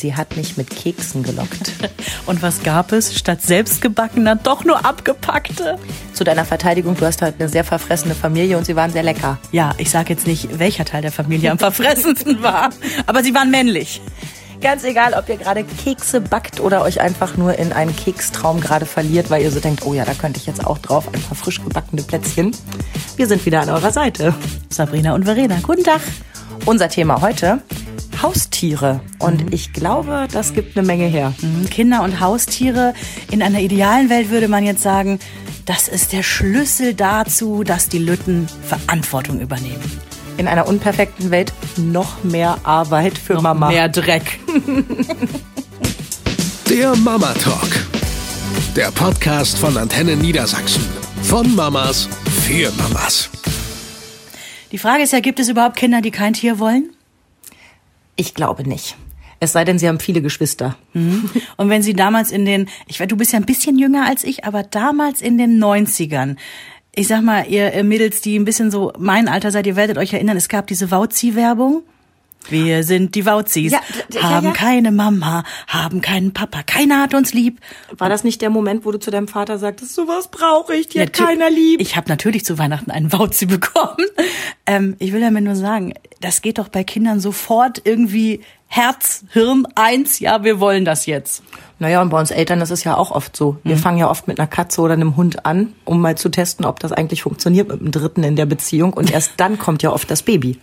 sie hat mich mit Keksen gelockt. Und was gab es? Statt selbstgebackener doch nur abgepackte. Zu deiner Verteidigung, du hast halt eine sehr verfressene Familie und sie waren sehr lecker. Ja, ich sage jetzt nicht, welcher Teil der Familie am verfressensten war, aber sie waren männlich. Ganz egal, ob ihr gerade Kekse backt oder euch einfach nur in einen Kekstraum gerade verliert, weil ihr so denkt, oh ja, da könnte ich jetzt auch drauf, ein paar frisch gebackene Plätzchen. Wir sind wieder an eurer Seite. Sabrina und Verena, guten Tag. Unser Thema heute, Haustiere. Und mhm. ich glaube, das gibt eine Menge her. Mhm. Kinder und Haustiere. In einer idealen Welt würde man jetzt sagen, das ist der Schlüssel dazu, dass die Lütten Verantwortung übernehmen in einer unperfekten Welt noch mehr Arbeit für noch Mama. Mehr Dreck. Der Mama Talk. Der Podcast von Antenne Niedersachsen. Von Mamas für Mamas. Die Frage ist ja, gibt es überhaupt Kinder, die kein Tier wollen? Ich glaube nicht. Es sei denn, sie haben viele Geschwister. Mhm. Und wenn sie damals in den, ich weiß, du bist ja ein bisschen jünger als ich, aber damals in den 90ern, ich sag mal, ihr Mädels, die ein bisschen so mein Alter seid, ihr werdet euch erinnern, es gab diese Wauzi-Werbung. Wir sind die Wauzis, ja, haben ja, ja. keine Mama, haben keinen Papa, keiner hat uns lieb. War das nicht der Moment, wo du zu deinem Vater sagtest, sowas brauche ich, die hat keiner lieb? Ich habe natürlich zu Weihnachten einen Wauzi bekommen. Ähm, ich will damit nur sagen, das geht doch bei Kindern sofort irgendwie Herz, Hirn eins, ja, wir wollen das jetzt. Naja, und bei uns Eltern ist es ja auch oft so. Wir mhm. fangen ja oft mit einer Katze oder einem Hund an, um mal zu testen, ob das eigentlich funktioniert mit dem Dritten in der Beziehung. Und erst dann kommt ja oft das Baby.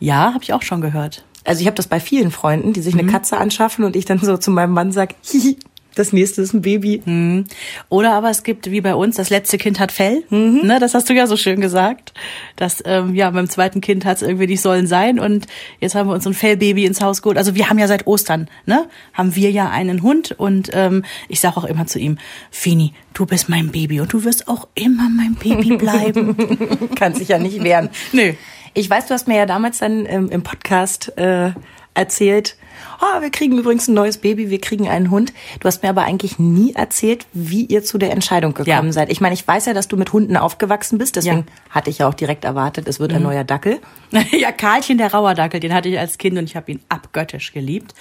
Ja, habe ich auch schon gehört. Also ich habe das bei vielen Freunden, die sich eine mhm. Katze anschaffen und ich dann so zu meinem Mann sag, hihi, das nächste ist ein Baby. Mhm. Oder aber es gibt, wie bei uns, das letzte Kind hat Fell. Mhm. Ne, das hast du ja so schön gesagt. Das, ähm, ja, beim zweiten Kind hat es irgendwie nicht sollen sein. Und jetzt haben wir uns ein Fellbaby ins Haus geholt. Also wir haben ja seit Ostern, ne, haben wir ja einen Hund. Und ähm, ich sage auch immer zu ihm, Fini, du bist mein Baby und du wirst auch immer mein Baby bleiben. Kann sich ja nicht wehren. Nö. Ich weiß, du hast mir ja damals dann ähm, im Podcast äh, erzählt, oh, wir kriegen übrigens ein neues Baby, wir kriegen einen Hund. Du hast mir aber eigentlich nie erzählt, wie ihr zu der Entscheidung gekommen ja. seid. Ich meine, ich weiß ja, dass du mit Hunden aufgewachsen bist, deswegen ja. hatte ich ja auch direkt erwartet, es wird mhm. ein neuer Dackel. ja, Karlchen, der Rauerdackel, den hatte ich als Kind und ich habe ihn abgöttisch geliebt.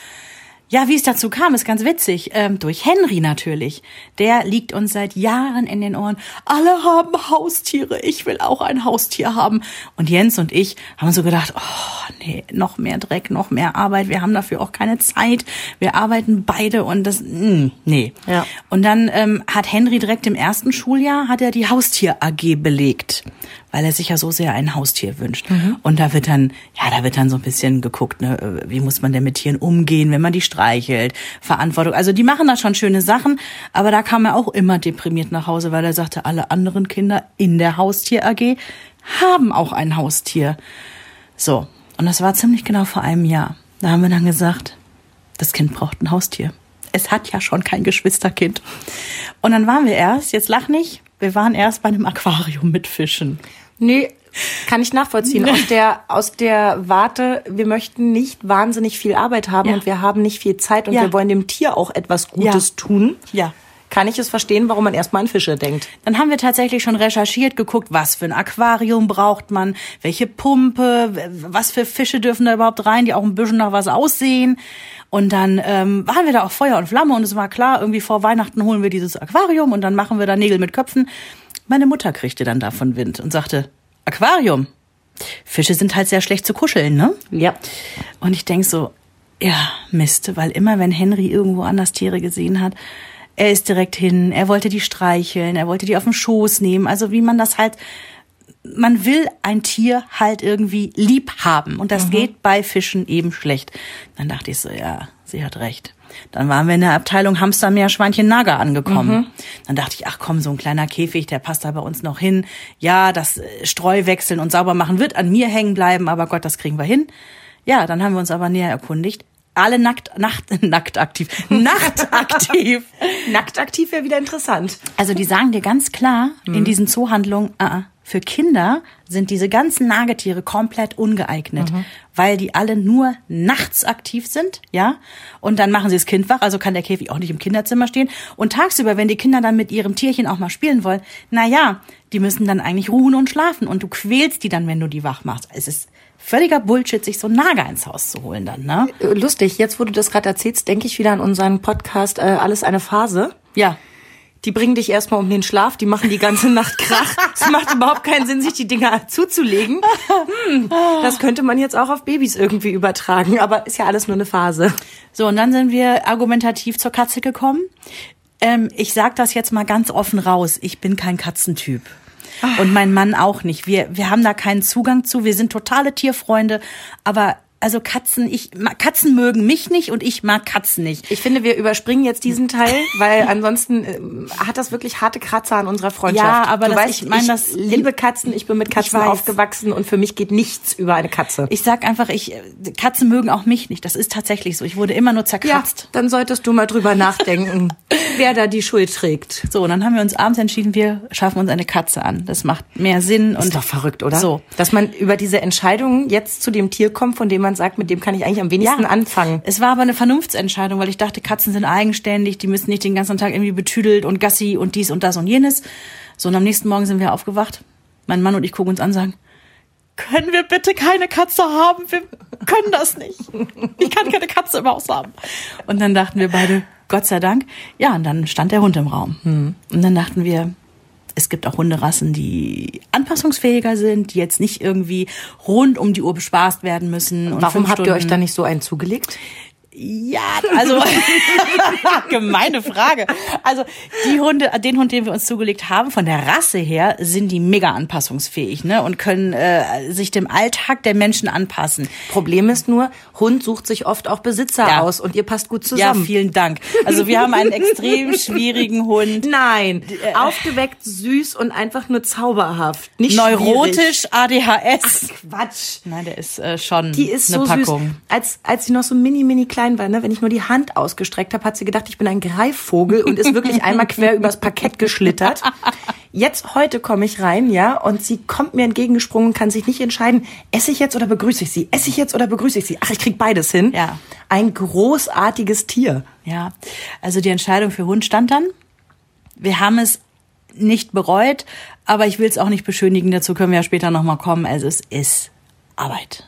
Ja, wie es dazu kam, ist ganz witzig. Ähm, durch Henry natürlich. Der liegt uns seit Jahren in den Ohren. Alle haben Haustiere. Ich will auch ein Haustier haben. Und Jens und ich haben so gedacht, oh nee, noch mehr Dreck, noch mehr Arbeit. Wir haben dafür auch keine Zeit. Wir arbeiten beide und das, mh, hm, nee. Ja. Und dann ähm, hat Henry direkt im ersten Schuljahr hat er die Haustier AG belegt weil er sich ja so sehr ein Haustier wünscht. Mhm. Und da wird dann, ja, da wird dann so ein bisschen geguckt, ne, wie muss man denn mit Tieren umgehen, wenn man die streichelt, Verantwortung. Also die machen da schon schöne Sachen, aber da kam er auch immer deprimiert nach Hause, weil er sagte, alle anderen Kinder in der Haustier AG haben auch ein Haustier. So. Und das war ziemlich genau vor einem Jahr. Da haben wir dann gesagt, das Kind braucht ein Haustier. Es hat ja schon kein Geschwisterkind. Und dann waren wir erst, jetzt lach nicht, wir waren erst bei einem Aquarium mit Fischen. Nee, kann ich nachvollziehen. Aus der, aus der Warte, wir möchten nicht wahnsinnig viel Arbeit haben ja. und wir haben nicht viel Zeit und ja. wir wollen dem Tier auch etwas Gutes ja. tun. Ja. Kann ich es verstehen, warum man erstmal an Fische denkt? Dann haben wir tatsächlich schon recherchiert, geguckt, was für ein Aquarium braucht man, welche Pumpe, was für Fische dürfen da überhaupt rein, die auch ein bisschen nach was aussehen. Und dann ähm, waren wir da auch Feuer und Flamme und es war klar, irgendwie vor Weihnachten holen wir dieses Aquarium und dann machen wir da Nägel mit Köpfen. Meine Mutter kriegte dann davon Wind und sagte, Aquarium. Fische sind halt sehr schlecht zu kuscheln, ne? Ja. Und ich denk so, ja, Mist, weil immer wenn Henry irgendwo anders Tiere gesehen hat, er ist direkt hin, er wollte die streicheln, er wollte die auf den Schoß nehmen, also wie man das halt man will ein Tier halt irgendwie lieb haben und das mhm. geht bei Fischen eben schlecht. Dann dachte ich so, ja, sie hat recht. Dann waren wir in der Abteilung Hamster, Meerschweinchen, Nager angekommen. Mhm. Dann dachte ich, ach komm, so ein kleiner Käfig, der passt da bei uns noch hin. Ja, das äh, Streu wechseln und sauber machen wird an mir hängen bleiben, aber Gott, das kriegen wir hin. Ja, dann haben wir uns aber näher erkundigt. Alle nackt, nacht, nackt aktiv, nachtaktiv. Nachtaktiv wäre wieder interessant. Also die sagen dir ganz klar mhm. in diesen Zoohandlungen, -uh, für Kinder sind diese ganzen Nagetiere komplett ungeeignet, mhm. weil die alle nur nachts aktiv sind, ja? Und dann machen sie das Kind wach, also kann der Käfig auch nicht im Kinderzimmer stehen. Und tagsüber, wenn die Kinder dann mit ihrem Tierchen auch mal spielen wollen, na ja, die müssen dann eigentlich ruhen und schlafen und du quälst die dann, wenn du die wach machst. Es ist völliger Bullshit, sich so Nager ins Haus zu holen dann, ne? Äh, Lustig, jetzt wo du das gerade erzählst, denke ich wieder an unseren Podcast äh, Alles eine Phase. Ja. Die bringen dich erstmal um den Schlaf, die machen die ganze Nacht Krach. Es macht überhaupt keinen Sinn, sich die Dinger zuzulegen. Hm, das könnte man jetzt auch auf Babys irgendwie übertragen, aber ist ja alles nur eine Phase. So, und dann sind wir argumentativ zur Katze gekommen. Ähm, ich sag das jetzt mal ganz offen raus. Ich bin kein Katzentyp. Und mein Mann auch nicht. Wir, wir haben da keinen Zugang zu. Wir sind totale Tierfreunde. Aber also Katzen, ich Katzen mögen mich nicht und ich mag Katzen nicht. Ich finde, wir überspringen jetzt diesen Teil, weil ansonsten ähm, hat das wirklich harte Kratzer an unserer Freundschaft. Ja, aber du weißt, ich meine, das- liebe Katzen, ich bin mit Katzen aufgewachsen und für mich geht nichts über eine Katze. Ich sag einfach, ich Katzen mögen auch mich nicht. Das ist tatsächlich so. Ich wurde immer nur ja, zerkratzt. dann solltest du mal drüber nachdenken, wer da die Schuld trägt. So, und dann haben wir uns abends entschieden, wir schaffen uns eine Katze an. Das macht mehr Sinn und Ist doch verrückt, oder? So. Dass man über diese Entscheidung jetzt zu dem Tier kommt, von dem man sagt, mit dem kann ich eigentlich am wenigsten anfangen. Es war aber eine Vernunftsentscheidung, weil ich dachte, Katzen sind eigenständig, die müssen nicht den ganzen Tag irgendwie betüdelt und Gassi und dies und das und jenes. So, und am nächsten Morgen sind wir aufgewacht. Mein Mann und ich gucken uns an und sagen, können wir bitte keine Katze haben? Wir können das nicht. Ich kann keine Katze im Haus haben. Und dann dachten wir beide, Gott sei Dank. Ja, und dann stand der Hund im Raum. Und dann dachten wir, es gibt auch Hunderassen, die anpassungsfähiger sind, die jetzt nicht irgendwie rund um die Uhr bespaßt werden müssen. Warum habt ihr euch da nicht so einen zugelegt? Ja, also gemeine Frage. Also die Hunde, den Hund, den wir uns zugelegt haben, von der Rasse her sind die mega anpassungsfähig, ne, und können äh, sich dem Alltag der Menschen anpassen. Problem ist nur, Hund sucht sich oft auch Besitzer Ja. aus und ihr passt gut Ja, zusammen. vielen Dank. Also wir haben einen extrem schwierigen Hund. Nein, aufgeweckt, süß und einfach nur zauberhaft. Nicht schwierig. Neurotisch, ADHS. Quatsch. Nein, der ist äh, schon Die ist eine so Packung. süß. Als, als sie noch so mini, mini klein war, ne, wenn ich nur die Hand ausgestreckt habe, hat sie gedacht, ich bin ein Greifvogel und ist wirklich einmal quer übers Parkett geschlittert. Jetzt heute komme ich rein, ja, und sie kommt mir entgegengesprungen, kann sich nicht entscheiden, esse ich jetzt oder begrüße ich sie? Esse ich jetzt oder begrüße ich sie? Ach, ich krieg beides hin. Ja. Ein großartiges Tier. Ja, also die Entscheidung für Hund stand dann. Wir haben es nicht bereut, aber ich will es auch nicht beschönigen. Dazu können wir ja später nochmal kommen. Also es ist Arbeit.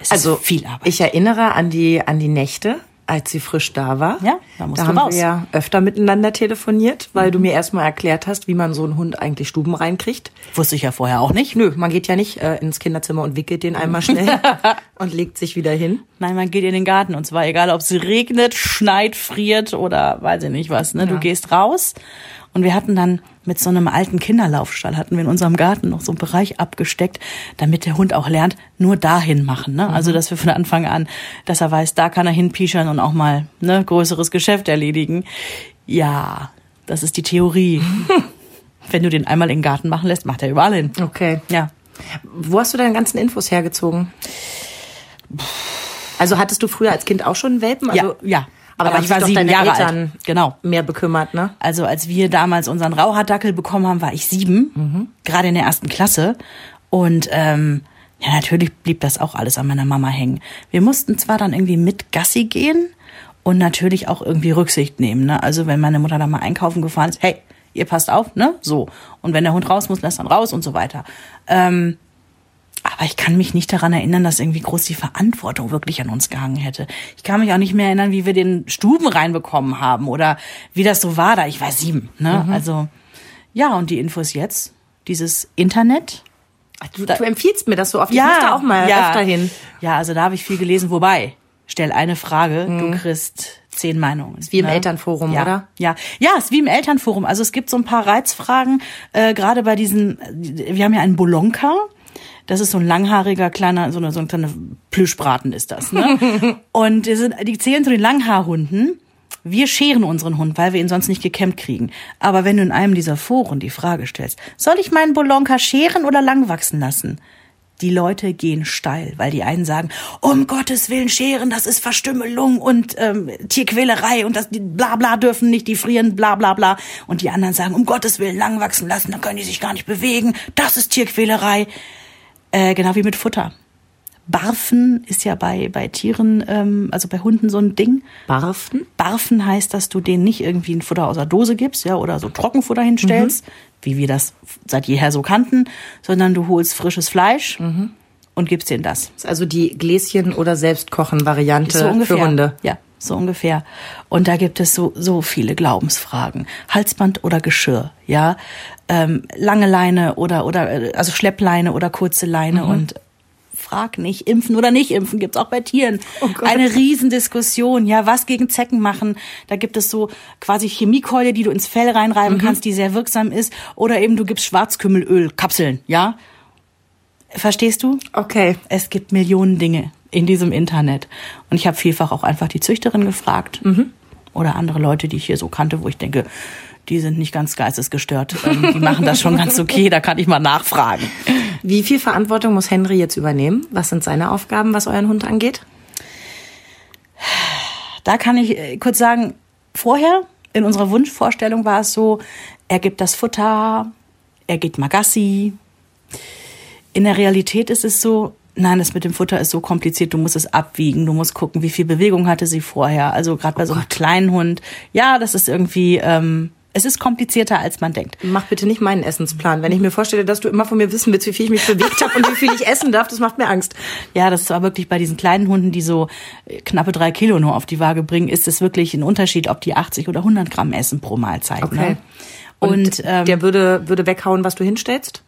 Es Also viel Arbeit. Ich erinnere an die an die Nächte, als sie frisch da war. Ja, da musst da du haben raus. Mhm. wir ja öfter miteinander telefoniert, weil du mir erstmal erklärt hast, wie man so einen Hund eigentlich Stuben reinkriegt. Wusste ich ja vorher auch nicht. Nö, man geht ja nicht äh, ins Kinderzimmer und wickelt den einmal schnell und legt sich wieder hin. Nein, man geht in den Garten und zwar egal, ob es regnet, schneit, friert oder weiß ich nicht was. Ne? Du gehst raus und wir hatten dann mit so einem alten Kinderlaufstall hatten wir in unserem Garten noch so einen Bereich abgesteckt, damit der Hund auch lernt, nur dahin machen. Ne? Also dass wir von Anfang an, dass er weiß, da kann er hinpischern und auch mal ne größeres Geschäft erledigen. Ja, das ist die Theorie. Wenn du den einmal in den Garten machen lässt, macht er überall hin. Okay. Ja. Wo hast du deine ganzen Infos hergezogen? Also hattest du früher als Kind auch schon einen Welpen? Also, ja, ja. Aber, Aber ich war sieben Jahre Eltern alt. Genau. mehr bekümmert, ne? Also als wir damals unseren Rauhaardackel bekommen haben, war ich sieben, gerade in der ersten Klasse. Und ähm, ja, natürlich blieb das auch alles an meiner Mama hängen. Wir mussten zwar dann irgendwie mit Gassi gehen und natürlich auch irgendwie Rücksicht nehmen. Ne? Also wenn meine Mutter da mal einkaufen gefahren ist, hey, ihr passt auf, ne? So. Und wenn der Hund raus muss, lässt dann raus und so weiter. Ähm, aber ich kann mich nicht daran erinnern, dass irgendwie groß die Verantwortung wirklich an uns gehangen hätte. Ich kann mich auch nicht mehr erinnern, wie wir den Stuben reinbekommen haben oder wie das so war da. Ich war sieben, ne? Also, ja, und die Infos jetzt, dieses Internet. Du, du empfiehlst mir das so oft. Ich muss da auch mal ja. öfter hin. Ja, also da habe ich viel gelesen. Wobei, stell eine Frage, du kriegst zehn Meinungen. Ist Mhm. wie im Elternforum, ja. oder? Ja, ja, ist wie im Elternforum. Also es gibt so ein paar Reizfragen, äh, gerade bei diesen, wir haben ja einen Bolonka. Das ist so ein langhaariger kleiner, so eine, so ein kleiner Plüschbraten ist das. Ne? Und die, sind, die zählen zu den Langhaarhunden. Wir scheren unseren Hund, weil wir ihn sonst nicht gekämmt kriegen. Aber wenn du in einem dieser Foren die Frage stellst, soll ich meinen Bolonka scheren oder lang wachsen lassen? Die Leute gehen steil, weil die einen sagen, um Gottes Willen scheren, das ist Verstümmelung und ähm, Tierquälerei und das die bla bla dürfen nicht, die frieren bla bla bla. Und die anderen sagen, um Gottes Willen lang wachsen lassen, dann können die sich gar nicht bewegen, das ist Tierquälerei. Äh, genau wie mit Futter. Barfen ist ja bei, bei Tieren, ähm, also bei Hunden so ein Ding. Barfen? Barfen heißt, dass du denen nicht irgendwie ein Futter aus der Dose gibst, ja, oder so Trockenfutter hinstellst, wie wir das seit jeher so kannten, sondern du holst frisches Fleisch und und gibst denen das. Das ist also die Gläschen- oder Selbstkochen-Variante So für Hunde. Ja, so ungefähr. Und da gibt es so, so viele Glaubensfragen. Halsband oder Geschirr, ja. Ähm, lange Leine oder, oder, äh, also Schleppleine oder kurze Leine Mhm. und frag nicht, impfen oder nicht impfen, gibt's auch bei Tieren. Oh. Eine Riesendiskussion, ja, was gegen Zecken machen. Da gibt es so quasi Chemiekeule, die du ins Fell reinreiben Mhm. kannst, die sehr wirksam ist. Oder eben du gibst Schwarzkümmelöl, Kapseln, ja. Verstehst du? Okay. Es gibt Millionen Dinge in diesem Internet. Und ich habe vielfach auch einfach die Züchterin gefragt. Oder andere Leute, die ich hier so kannte, wo ich denke, die sind nicht ganz geistesgestört. Ähm, die machen das schon ganz okay, da kann ich mal nachfragen. Wie viel Verantwortung muss Henry jetzt übernehmen? Was sind seine Aufgaben, was euren Hund angeht? Da kann ich äh, kurz sagen, vorher in unserer Wunschvorstellung war es so, er gibt das Futter, er geht Magassi. In der Realität ist es so, nein, das mit dem Futter ist so kompliziert, du musst es abwiegen, du musst gucken, wie viel Bewegung hatte sie vorher. Also gerade bei so einem kleinen Hund, ja, das ist irgendwie, ähm, es ist komplizierter, als man denkt. Mach bitte nicht meinen Essensplan. Wenn ich mir vorstelle, dass du immer von mir wissen willst, wie viel ich mich bewegt habe und wie viel ich essen darf, das macht mir Angst. Ja, das ist aber wirklich bei diesen kleinen Hunden, die so äh, knappe drei Kilo nur auf die Waage bringen, ist es wirklich ein Unterschied, ob die 80 oder 100 Gramm essen pro Mahlzeit. Ne? Und, Und, ähm, der würde, würde weghauen, was du hinstellst?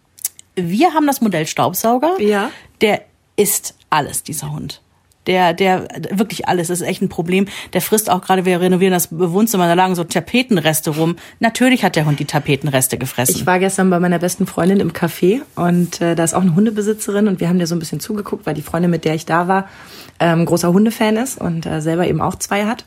wir haben das Modell Staubsauger. Ja. Der isst alles, dieser Hund. Der, der, wirklich alles, das ist echt ein Problem. Der frisst auch gerade, wir renovieren das Wohnzimmer, da lagen so Tapetenreste rum. Natürlich hat der Hund die Tapetenreste gefressen. Ich war gestern bei meiner besten Freundin im Café und äh, da ist auch eine Hundebesitzerin und wir haben dir so ein bisschen zugeguckt, weil die Freundin, mit der ich da war, ähm, großer Hundefan ist und äh, selber eben auch zwei hat.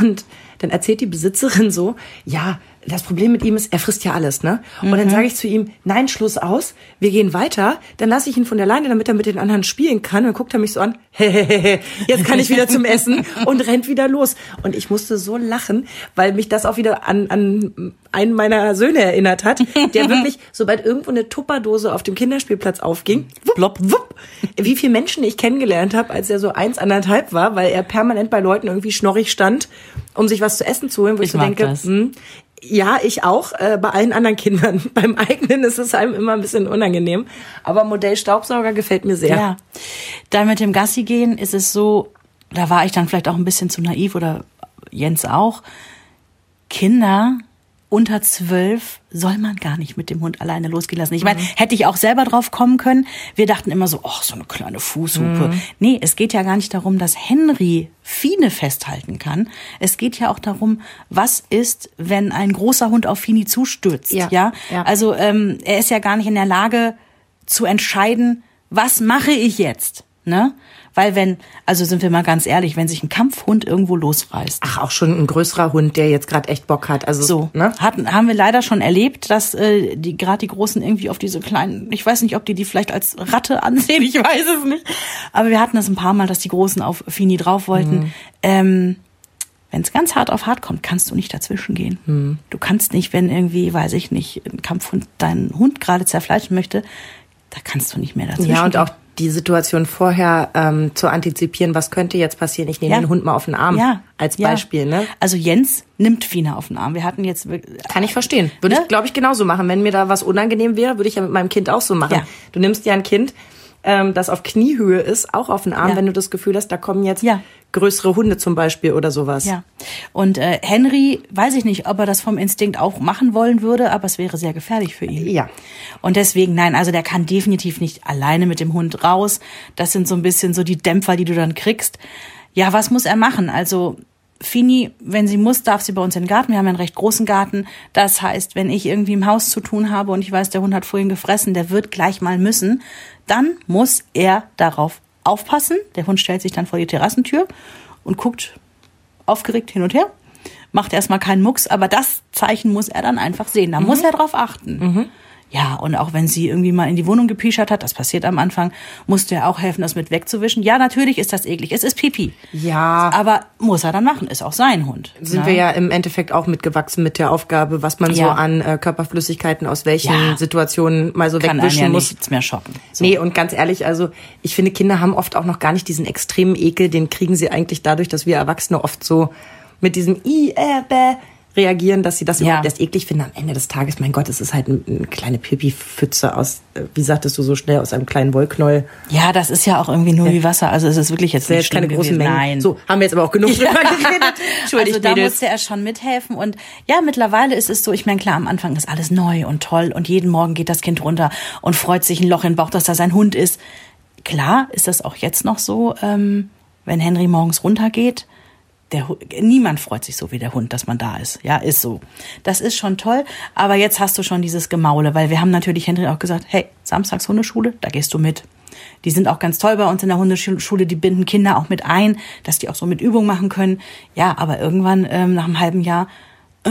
Und dann erzählt die Besitzerin so, ja, das Problem mit ihm ist, er frisst ja alles, ne? Und dann sage ich zu ihm, nein, Schluss aus, wir gehen weiter, dann lasse ich ihn von der Leine, damit er mit den anderen spielen kann. Und dann guckt er mich so an, hehehe, jetzt kann ich wieder zum Essen und rennt wieder los. Und ich musste so lachen, weil mich das auch wieder an, an einen meiner Söhne erinnert hat, der wirklich, sobald irgendwo eine Tupperdose auf dem Kinderspielplatz aufging, wupp, wupp, wie viele Menschen ich kennengelernt habe, als er so eins, anderthalb war, weil er permanent bei Leuten irgendwie schnorrig stand, um sich was zu essen zu holen, wo ich, Ich so denke, das. hm, ja, ich auch, äh, bei allen anderen Kindern. Beim eigenen ist es einem immer ein bisschen unangenehm. Aber Modell Staubsauger gefällt mir sehr. Ja. Da mit dem Gassi gehen ist es so, da war ich dann vielleicht auch ein bisschen zu naiv oder Jens auch. Kinder unter zwölf soll man gar nicht mit dem Hund alleine losgehen lassen. Ich meine, hätte ich auch selber drauf kommen können. Wir dachten immer so, ach, so eine kleine Fußhupe. Nee, es geht ja gar nicht darum, dass Henry Fine festhalten kann. Es geht ja auch darum, was ist, wenn ein großer Hund auf Fini zustürzt. Ja, ja? ja. Also ähm, er ist ja gar nicht in der Lage zu entscheiden, was mache ich jetzt, ne? Weil wenn, also sind wir mal ganz ehrlich, wenn sich ein Kampfhund irgendwo losreißt, Ach, auch schon ein größerer Hund, der jetzt gerade echt Bock hat. Also so, ne? hatten, haben wir leider schon erlebt, dass äh, die gerade die Großen irgendwie auf diese kleinen, ich weiß nicht, ob die die vielleicht als Ratte ansehen, ich weiß es nicht, aber wir hatten das ein paar Mal, dass die Großen auf Fini drauf wollten. Mhm. Ähm, wenn es ganz hart auf hart kommt, kannst du nicht dazwischen gehen. Mhm. Du kannst nicht, wenn irgendwie, weiß ich nicht, ein Kampfhund deinen Hund gerade zerfleischen möchte, da kannst du nicht mehr dazwischen Ja, und gehen. auch die Situation vorher ähm, zu antizipieren, was könnte jetzt passieren. Ich nehme Ja. den Hund mal auf den Arm ja, als ja. Beispiel. Ne? Also Jens nimmt Fina auf den Arm. Wir hatten jetzt Kann ich verstehen. Würde Ne? ich, glaube ich, genauso machen. Wenn mir da was unangenehm wäre, würde ich ja mit meinem Kind auch so machen. Ja. Du nimmst ja ein Kind, ähm, das auf Kniehöhe ist, auch auf den Arm, Ja. wenn du das Gefühl hast, da kommen jetzt Ja. größere Hunde zum Beispiel oder sowas. Ja. Und äh, Henry, weiß ich nicht, ob er das vom Instinkt auch machen wollen würde, aber es wäre sehr gefährlich für ihn. Ja. Und deswegen, nein, also der kann definitiv nicht alleine mit dem Hund raus. Das sind so ein bisschen so die Dämpfer, die du dann kriegst. Ja, was muss er machen? Also Fini, wenn sie muss, darf sie bei uns in den Garten. Wir haben einen recht großen Garten. Das heißt, wenn ich irgendwie im Haus zu tun habe und ich weiß, der Hund hat vorhin gefressen, der wird gleich mal müssen, dann muss er darauf aufpassen. Der Hund stellt sich dann vor die Terrassentür und guckt aufgeregt hin und her, macht erstmal keinen Mucks, aber das Zeichen muss er dann einfach sehen. Da muss er drauf achten. Ja, und auch wenn sie irgendwie mal in die Wohnung gepischert hat, das passiert am Anfang, musste er auch helfen, das mit wegzuwischen. Ja, natürlich ist das eklig. Es ist Pipi. Ja. Aber muss er dann machen, ist auch sein Hund. Sind ne? wir ja im Endeffekt auch mitgewachsen mit der Aufgabe, was man so Ja. an äh, Körperflüssigkeiten aus welchen Ja. Situationen mal so kann wegwischen ja muss. nichts mehr schocken. So. Nee, und ganz ehrlich, also ich finde, Kinder haben oft auch noch gar nicht diesen extremen Ekel, den kriegen sie eigentlich dadurch, dass wir Erwachsene oft so mit diesem I, äh, bäh reagieren, dass sie das Ja. überhaupt erst eklig finden. Am Ende des Tages, mein Gott, es ist halt ein- eine kleine Pipi-Pfütze aus, äh, wie sagtest du so schnell, aus einem kleinen Wollknäuel. Ja, das ist ja auch irgendwie nur wie Wasser. Also es ist wirklich jetzt nicht keine großen gewesen. Mengen. Nein. So, haben wir jetzt aber auch genug drüber geredet. Entschuldigt, also da Mädels. musste er schon mithelfen und ja, mittlerweile ist es so, ich meine, klar, am Anfang ist alles neu und toll und jeden Morgen geht das Kind runter und freut sich ein Loch in den Bauch, dass da sein Hund ist. Klar ist das auch jetzt noch so, ähm, wenn Henry morgens runtergeht, der, niemand freut sich so wie der Hund, dass man da ist. Ja, ist so. Das ist schon toll. Aber jetzt hast du schon dieses Gemaule, weil wir haben natürlich Henry auch gesagt, hey, samstags Hundeschule, da gehst du mit. Die sind auch ganz toll bei uns in der Hundeschule, die binden Kinder auch mit ein, dass die auch so mit Übung machen können. Ja, aber irgendwann ähm, nach einem halben Jahr äh,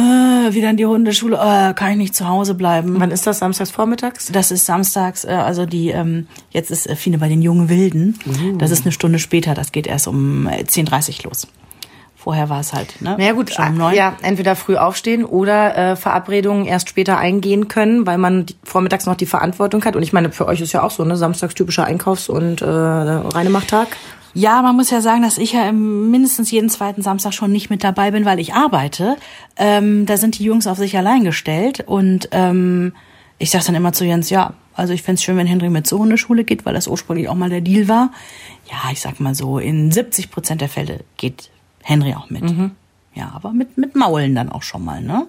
wieder in die Hundeschule, äh, kann ich nicht zu Hause bleiben. Wann ist das? Samstags vormittags? Das ist samstags, äh, also die, ähm, jetzt ist äh, Fine bei den jungen Wilden. Das ist eine Stunde später, das geht erst um äh, 10.30 Uhr los. Vorher war es halt, ne? Naja gut, schon um neun. ja, entweder früh aufstehen oder äh, Verabredungen erst später eingehen können, weil man die, vormittags noch die Verantwortung hat. Und ich meine, für euch ist ja auch so, ne? Samstags typischer Einkaufs- und äh, Reinemachtag. Ja, man muss ja sagen, dass ich ja mindestens jeden zweiten Samstag schon nicht mit dabei bin, weil ich arbeite. Ähm, da sind die Jungs auf sich allein gestellt und ähm, ich sag dann immer zu Jens, ja, also ich fänd's schön, wenn Henry mit zur Hundeschule geht, weil das ursprünglich auch mal der Deal war. Ja, ich sag mal so, in 70 Prozent der Fälle geht Henry auch mit. Ja, aber mit, mit Maulen dann auch schon mal, ne?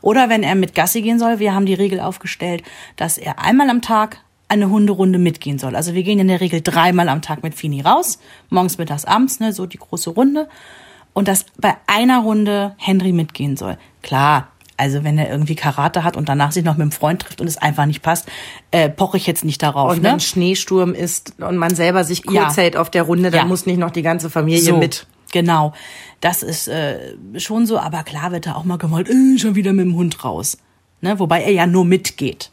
Oder wenn er mit Gassi gehen soll, wir haben die Regel aufgestellt, dass er einmal am Tag eine Hunderunde mitgehen soll. Also wir gehen in der Regel dreimal am Tag mit Fini raus, morgens, mittags, abends, ne, so die große Runde. Und dass bei einer Runde Henry mitgehen soll. Klar, also wenn er irgendwie Karate hat und danach sich noch mit einem Freund trifft und es einfach nicht passt, äh, poche ich jetzt nicht darauf. Und ne? wenn Schneesturm ist und man selber sich kurz Ja. hält auf der Runde, dann Ja. muss nicht noch die ganze Familie so, mit. Genau. Das ist äh, schon so, aber klar wird da auch mal gemalt, äh, schon wieder mit dem Hund raus. Ne? Wobei er ja nur mitgeht.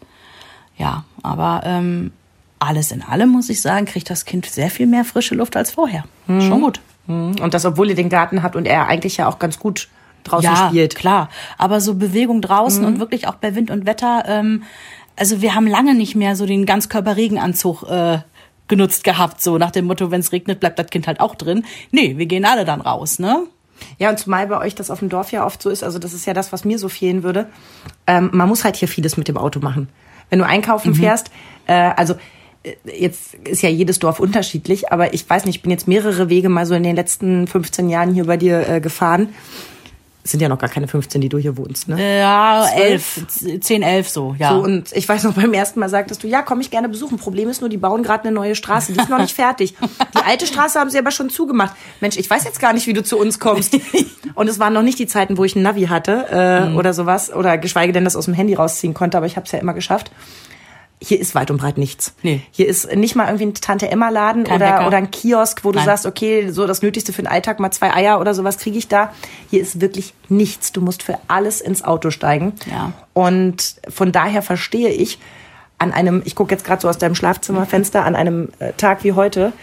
Ja, aber ähm, alles in allem muss ich sagen, kriegt das Kind sehr viel mehr frische Luft als vorher. Schon gut. Mhm. Und das, obwohl ihr den Garten habt und er eigentlich ja auch ganz gut draußen ja, spielt. klar. Aber so Bewegung draußen und wirklich auch bei Wind und Wetter. Ähm, also wir haben lange nicht mehr so den Ganzkörper-Regenanzug äh, genutzt gehabt, so nach dem Motto, wenn es regnet, bleibt das Kind halt auch drin. Nee, wir gehen alle dann raus, ne? Ja, und zumal bei euch das auf dem Dorf ja oft so ist, also das ist ja das, was mir so fehlen würde. Ähm, man muss halt hier vieles mit dem Auto machen. Wenn du einkaufen fährst, äh, also äh, jetzt ist ja jedes Dorf unterschiedlich, aber ich weiß nicht, ich bin jetzt mehrere Wege mal so in den letzten 15 Jahren hier bei dir äh, gefahren. Es sind ja noch gar keine 15, die du hier wohnst, ne? Ja, Zwölf? elf, zehn, elf so, ja. So, und ich weiß noch, beim ersten Mal sagtest du, ja, komm ich gerne besuchen. Problem ist nur, die bauen gerade eine neue Straße. Die ist noch nicht fertig. Die alte Straße haben sie aber schon zugemacht. Mensch, ich weiß jetzt gar nicht, wie du zu uns kommst. Und es waren noch nicht die Zeiten, wo ich ein Navi hatte äh, Mhm. oder sowas. Oder geschweige denn das aus dem Handy rausziehen konnte, aber ich habe es ja immer geschafft. Hier ist weit und breit nichts. Nee. Hier ist nicht mal irgendwie ein Tante-Emma-Laden oder, Bäcker. oder ein Kiosk, wo du Nein. sagst, okay, so das Nötigste für den Alltag, mal zwei Eier oder sowas kriege ich da. Hier ist wirklich nichts. Du musst für alles ins Auto steigen. Ja. Und von daher verstehe ich an einem, ich gucke jetzt gerade so aus deinem Schlafzimmerfenster, an einem äh, Tag wie heute,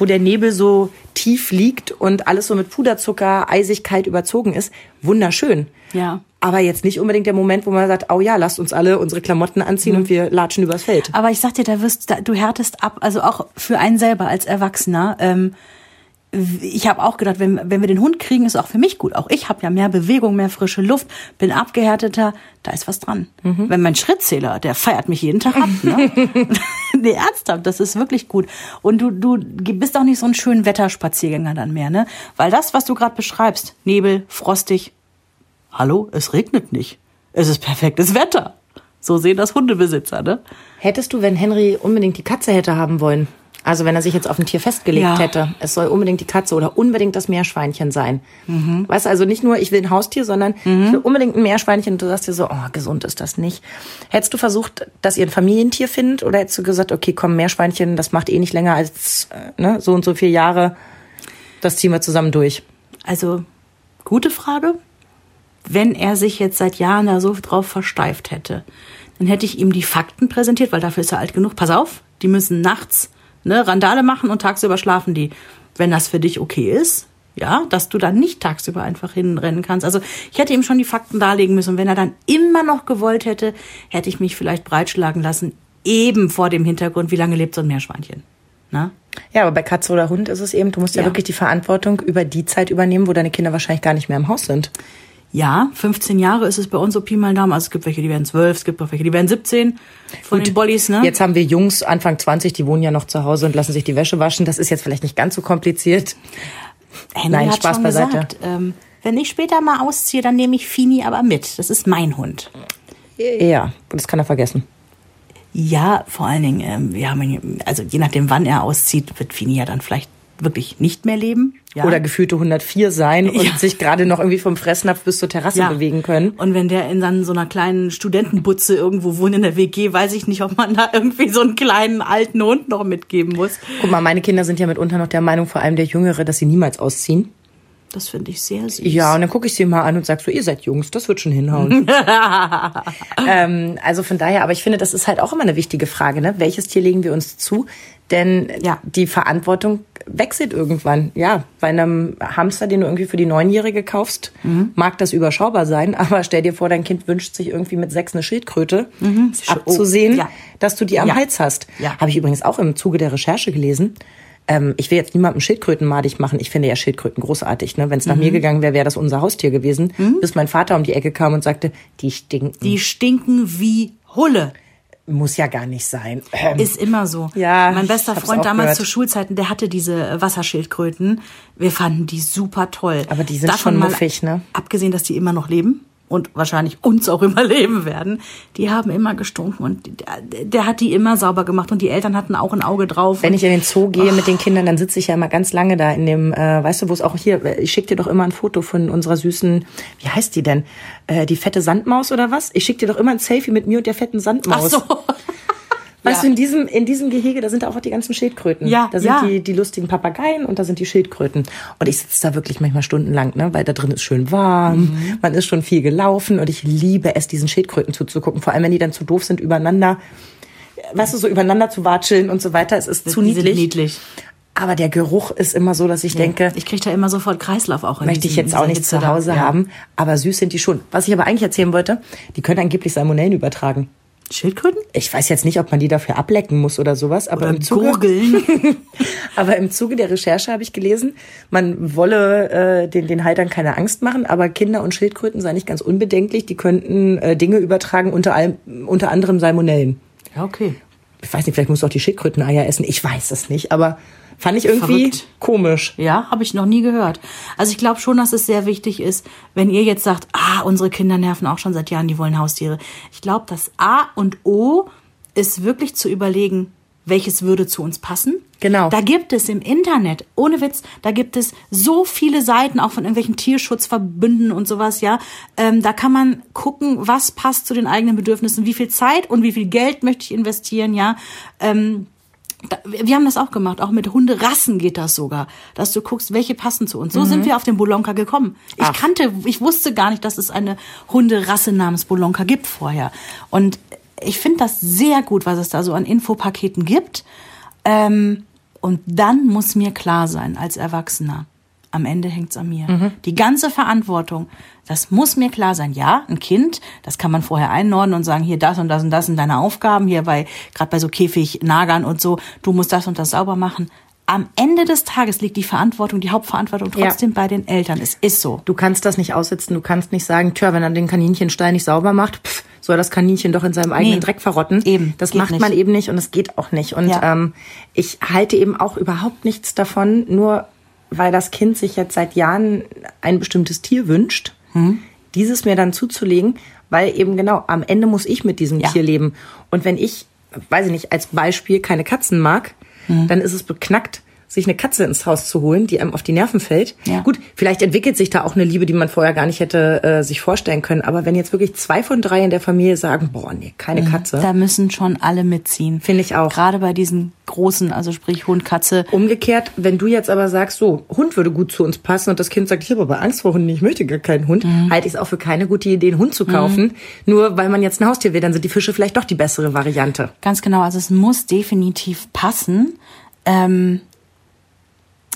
wo der Nebel so tief liegt und alles so mit Puderzucker, Eisigkeit überzogen ist, wunderschön. Ja. Aber jetzt nicht unbedingt der Moment, wo man sagt, oh ja, lasst uns alle unsere Klamotten anziehen und wir latschen übers Feld. Aber ich sag dir, da wirst da, du härtest ab, also auch für einen selber als Erwachsener. Ähm, ich habe auch gedacht, wenn, wenn wir den Hund kriegen, ist auch für mich gut. Auch ich habe ja mehr Bewegung, mehr frische Luft, bin abgehärteter, da ist was dran. Wenn mein Schrittzähler, der feiert mich jeden Tag ab. Ne? nee, ernsthaft, das ist wirklich gut. Und du, du bist auch nicht so ein schön Wetterspaziergänger dann mehr, ne? Weil das, was du gerade beschreibst, Nebel, frostig, hallo, es regnet nicht. Es ist perfektes Wetter. So sehen das Hundebesitzer, ne? Hättest du, wenn Henry unbedingt die Katze hätte haben wollen, also wenn er sich jetzt auf ein Tier festgelegt Ja. hätte, es soll unbedingt die Katze oder unbedingt das Meerschweinchen sein. Mhm. Weißt du, also nicht nur, ich will ein Haustier, sondern ich will unbedingt ein Meerschweinchen und du sagst dir so, oh, gesund ist das nicht. Hättest du versucht, dass ihr ein Familientier findet oder hättest du gesagt, okay, komm, Meerschweinchen, das macht eh nicht länger als äh, ne, so und so vier Jahre, das ziehen wir zusammen durch. Also, gute Frage. Wenn er sich jetzt seit Jahren da so drauf versteift hätte, dann hätte ich ihm die Fakten präsentiert, weil dafür ist er alt genug. Pass auf, die müssen nachts ne, Randale machen und tagsüber schlafen die. Wenn das für dich okay ist, ja, dass du dann nicht tagsüber einfach hinrennen kannst. Also ich hätte ihm schon die Fakten darlegen müssen. Und wenn er dann immer noch gewollt hätte, hätte ich mich vielleicht breitschlagen lassen, eben vor dem Hintergrund, wie lange lebt so ein Meerschweinchen. Na? Ja, aber bei Katze oder Hund ist es eben, du musst ja, Ja. wirklich die Verantwortung über die Zeit übernehmen, wo deine Kinder wahrscheinlich gar nicht mehr im Haus sind. Ja, 15 Jahre ist es bei uns so Pi mal Daumen. Also es gibt welche, die werden 12, es gibt auch welche, die werden 17 von Gut, den Bollies, ne? Jetzt haben wir Jungs Anfang 20, die wohnen ja noch zu Hause und lassen sich die Wäsche waschen. Das ist jetzt vielleicht nicht ganz so kompliziert. Henry Nein, hat Spaß schon beiseite. gesagt, ähm, wenn ich später mal ausziehe, dann nehme ich Fini aber mit. Das ist mein Hund. Ja, das kann er vergessen. Ja, vor allen Dingen, ähm, wir haben, ihn- also je nachdem, wann er auszieht, wird Fini ja dann vielleicht wirklich nicht mehr leben. Ja. Oder gefühlte 104 sein und Ja. sich gerade noch irgendwie vom Fressnapf bis zur Terrasse bewegen können. Und wenn der in dann so einer kleinen Studentenbutze irgendwo wohnt in der WG, weiß ich nicht, ob man da irgendwie so einen kleinen alten Hund noch mitgeben muss. Guck mal, meine Kinder sind ja mitunter noch der Meinung, vor allem der Jüngere, dass sie niemals ausziehen. Das finde ich sehr süß. Ja, und dann gucke ich sie mal an und sag so, ihr seid Jungs, das wird schon hinhauen. ähm, also von daher, aber ich finde, das ist halt auch immer eine wichtige Frage, ne? Welches Tier legen wir uns zu? Denn Ja. die Verantwortung wechselt irgendwann. Ja, bei einem Hamster, den du irgendwie für die Neunjährige kaufst, Mhm. mag das überschaubar sein, aber stell dir vor, dein Kind wünscht sich irgendwie mit sechs eine Schildkröte, Sch- abzusehen, oh, ja. dass du die am Ja. Hals hast. Ja. Habe ich übrigens auch im Zuge der Recherche gelesen. Ähm, ich will jetzt niemandem Schildkröten madig machen. Ich finde ja Schildkröten großartig. Ne? Wenn es nach Mhm. mir gegangen wäre, wäre das unser Haustier gewesen. Bis mein Vater um die Ecke kam und sagte, die stinken. Die stinken wie Hulle. Muss ja gar nicht sein. Ähm, Ist immer so. Ja, Mein bester Freund damals gehört. zu Schulzeiten, der hatte diese äh, Wasserschildkröten. Wir fanden die super toll. Aber die sind Davon schon muffig, ne? Abgesehen, dass die immer noch leben und wahrscheinlich uns auch immer leben werden. Die haben immer gestunken und der, der hat die immer sauber gemacht und die Eltern hatten auch ein Auge drauf. Wenn ich in den Zoo gehe mit den Kindern, dann sitze ich ja immer ganz lange da in dem, äh, weißt du, wo es auch hier, äh, ich schicke dir doch immer ein Foto von unserer süßen, wie heißt die denn? Äh, die fette Sandmaus oder was? Ich schicke dir doch immer ein Selfie mit mir und der fetten Ach Sandmaus. so. Weißt Ja. du, in diesem, in diesem Gehege, da sind auch die ganzen Schildkröten. Ja, Da sind ja. die, die lustigen Papageien und da sind die Schildkröten. Und ich sitze da wirklich manchmal stundenlang, ne, weil da drin ist schön warm, Mhm. man ist schon viel gelaufen und ich liebe es, diesen Schildkröten zuzugucken. Vor allem, wenn die dann zu doof sind, übereinander, weißt du, so übereinander zu watscheln und so weiter. Es ist zu Die sind niedlich. niedlich. Aber der Geruch ist immer so, dass ich denke, Ich kriege da immer sofort Kreislauf auch in möchte ich jetzt auch nicht Hitze zu Hause da. Ja. haben. Aber süß sind die schon. Was ich aber eigentlich erzählen wollte, die können angeblich Salmonellen übertragen. Schildkröten? Ich weiß jetzt nicht, ob man die dafür ablecken muss oder sowas, aber Oder im Zuge, aber im Zuge der Recherche habe ich gelesen, man wolle äh, den, den Haltern keine Angst machen, aber Kinder und Schildkröten seien nicht ganz unbedenklich. Die könnten äh, Dinge übertragen, unter, allem, unter anderem Salmonellen. Ja, okay. Ich weiß nicht, vielleicht muss auch die Schildkröteneier essen. Ich weiß es nicht, aber fand ich irgendwie Verrückt. komisch. Ja, habe ich noch nie gehört. Also ich glaube schon, dass es sehr wichtig ist, wenn ihr jetzt sagt, ah, unsere Kinder nerven auch schon seit Jahren, die wollen Haustiere. Ich glaube, das A und O ist wirklich zu überlegen, welches würde zu uns passen. Genau. Da gibt es im Internet, ohne Witz, da gibt es so viele Seiten, auch von irgendwelchen Tierschutzverbünden und sowas, ja. Ähm, da kann man gucken, was passt zu den eigenen Bedürfnissen, wie viel Zeit und wie viel Geld möchte ich investieren, ja. Ähm, wir haben das auch gemacht, auch mit Hunderassen geht das sogar, dass du guckst, welche passen zu uns. So sind wir auf den Bolonka gekommen. Ich Ach. kannte, ich wusste gar nicht, dass es eine Hunderasse namens Bolonka gibt vorher. Und ich finde das sehr gut, was es da so an Infopaketen gibt. Ähm, und dann muss mir klar sein, als Erwachsener, am Ende hängt's an mir. Die ganze Verantwortung, das muss mir klar sein. Ja, ein Kind, das kann man vorher einordnen und sagen, hier das und das und das sind deine Aufgaben, hier bei, gerade bei so Käfignagern und so, du musst das und das sauber machen. Am Ende des Tages liegt die Verantwortung, die Hauptverantwortung Ja. trotzdem bei den Eltern. Es ist so. Du kannst das nicht aussitzen, du kannst nicht sagen, tja, wenn er den Kaninchenstein nicht sauber macht, pff, soll das Kaninchen doch in seinem eigenen Nee, Dreck verrotten. eben, Das macht nicht. man eben nicht und es geht auch nicht. Und Ja. ähm, ich halte eben auch überhaupt nichts davon, nur weil das Kind sich jetzt seit Jahren ein bestimmtes Tier wünscht, Hm. dieses mir dann zuzulegen, weil eben genau, am Ende muss ich mit diesem Ja. Tier leben. Und wenn ich, weiß ich nicht, als Beispiel keine Katzen mag, Hm. dann ist es beknackt, sich eine Katze ins Haus zu holen, die einem auf die Nerven fällt. Ja. Gut, vielleicht entwickelt sich da auch eine Liebe, die man vorher gar nicht hätte äh, sich vorstellen können. Aber wenn jetzt wirklich zwei von drei in der Familie sagen, boah, nee, keine Katze. Da müssen schon alle mitziehen. Finde ich auch. Gerade bei diesen großen, also sprich Hund, Katze. Umgekehrt, wenn du jetzt aber sagst, so, Hund würde gut zu uns passen und das Kind sagt, ich habe aber Angst vor Hunden, ich möchte gar keinen Hund, Mhm. halte ich es auch für keine gute Idee, einen Hund zu kaufen. Nur weil man jetzt ein Haustier will, dann sind die Fische vielleicht doch die bessere Variante. Ganz genau, also es muss definitiv passen. Ähm,